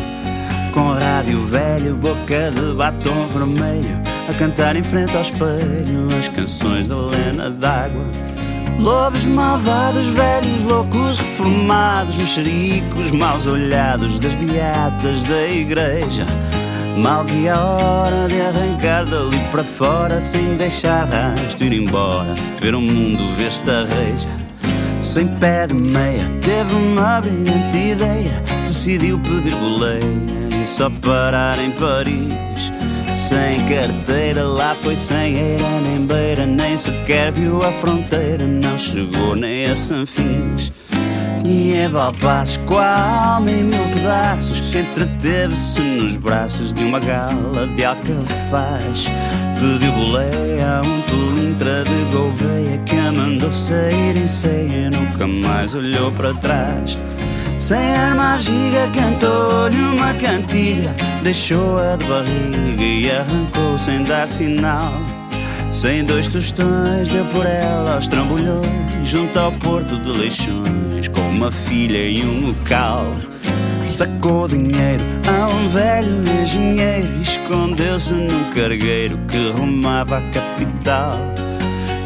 Com rádio velho, boca de batom vermelho, a cantar em frente ao espelho as canções da Helena d'Água. Lobos malvados, velhos, loucos, reformados, mexericos, maus olhados das beatas da igreja. Mal vi a hora de arrancar dali para fora Sem deixar rastro ir embora Ver o mundo reja Sem pé de meia Teve uma brilhante ideia Decidiu pedir boleia E só parar em Paris Sem carteira lá foi sem eira Nem beira nem sequer viu a fronteira Não chegou nem a Sanfins. E em Valpassos com a alma em mil pedaços Que entreteve-se nos braços de uma gala de alcafaz. Pediu boleia um pelintra de Gouveia Que a mandou sair em ceia Nunca mais olhou para trás sem arma giga cantou-lhe uma cantiga Deixou-a de barriga e arrancou sem dar sinal. Sem dois tostões deu por ela aos trambolhões Junto ao porto de Leixões Com uma filha e um local. Sacou dinheiro a um velho engenheiro E escondeu-se num cargueiro que rumava à capital.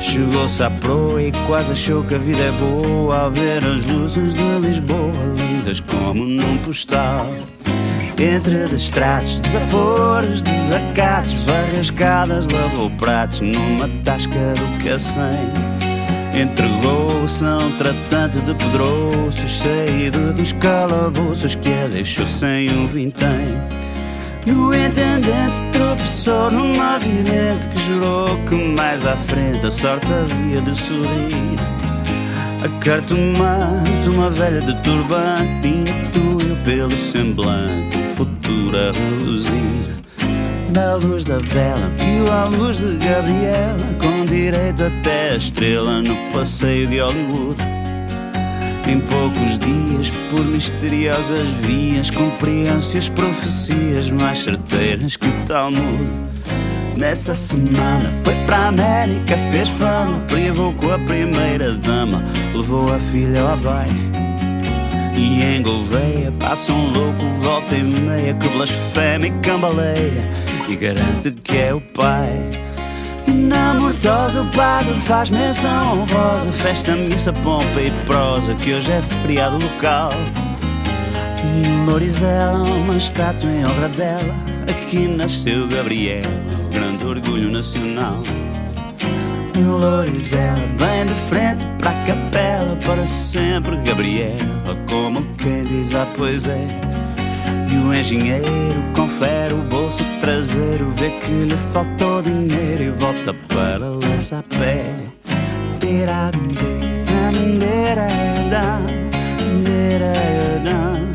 Chegou-se à proa e quase achou que a vida é boa Ao ver as luzes de Lisboa lidas como num postal entre destratos, desaforos, desacatos, varrascadas, lavou pratos numa tasca do cacém. Entregou-se a um tratante de pedroços, saído dos calabouços que a deixou sem um vintém. E o tropeçou numa vidente que jurou que mais à frente a sorte havia de sorrir. A cartomante, uma velha de turbante, intuiu pelo semblante o futuro a reluzir. Na luz da vela, viu a luz de Gabriela, com direito até a estrela no passeio de Hollywood. Em poucos dias, por misteriosas vias, cumpriam-se as profecias mais certeiras que o Talmud. Nessa semana. Foi para a América, fez fama, privou com a primeira dama, levou a filha ao baile. E em Gouveia passa um louco, volta e meia, que blasfema e cambaleia, e garante que é o pai. Na mortosa o padre faz menção honrosa. Festa, missa, pompa e prosa Que hoje é feriado local. E em Lorizela uma estátua em honra dela. Aqui nasceu Gabriel orgulho nacional. Em Loures vem de frente para a capela, para sempre Gabriela, ah, como quem diz a pois é. E o engenheiro confere o bolso traseiro, vê que lhe faltou dinheiro e volta para lançar pé. Tirar bandeira é da bandeira é da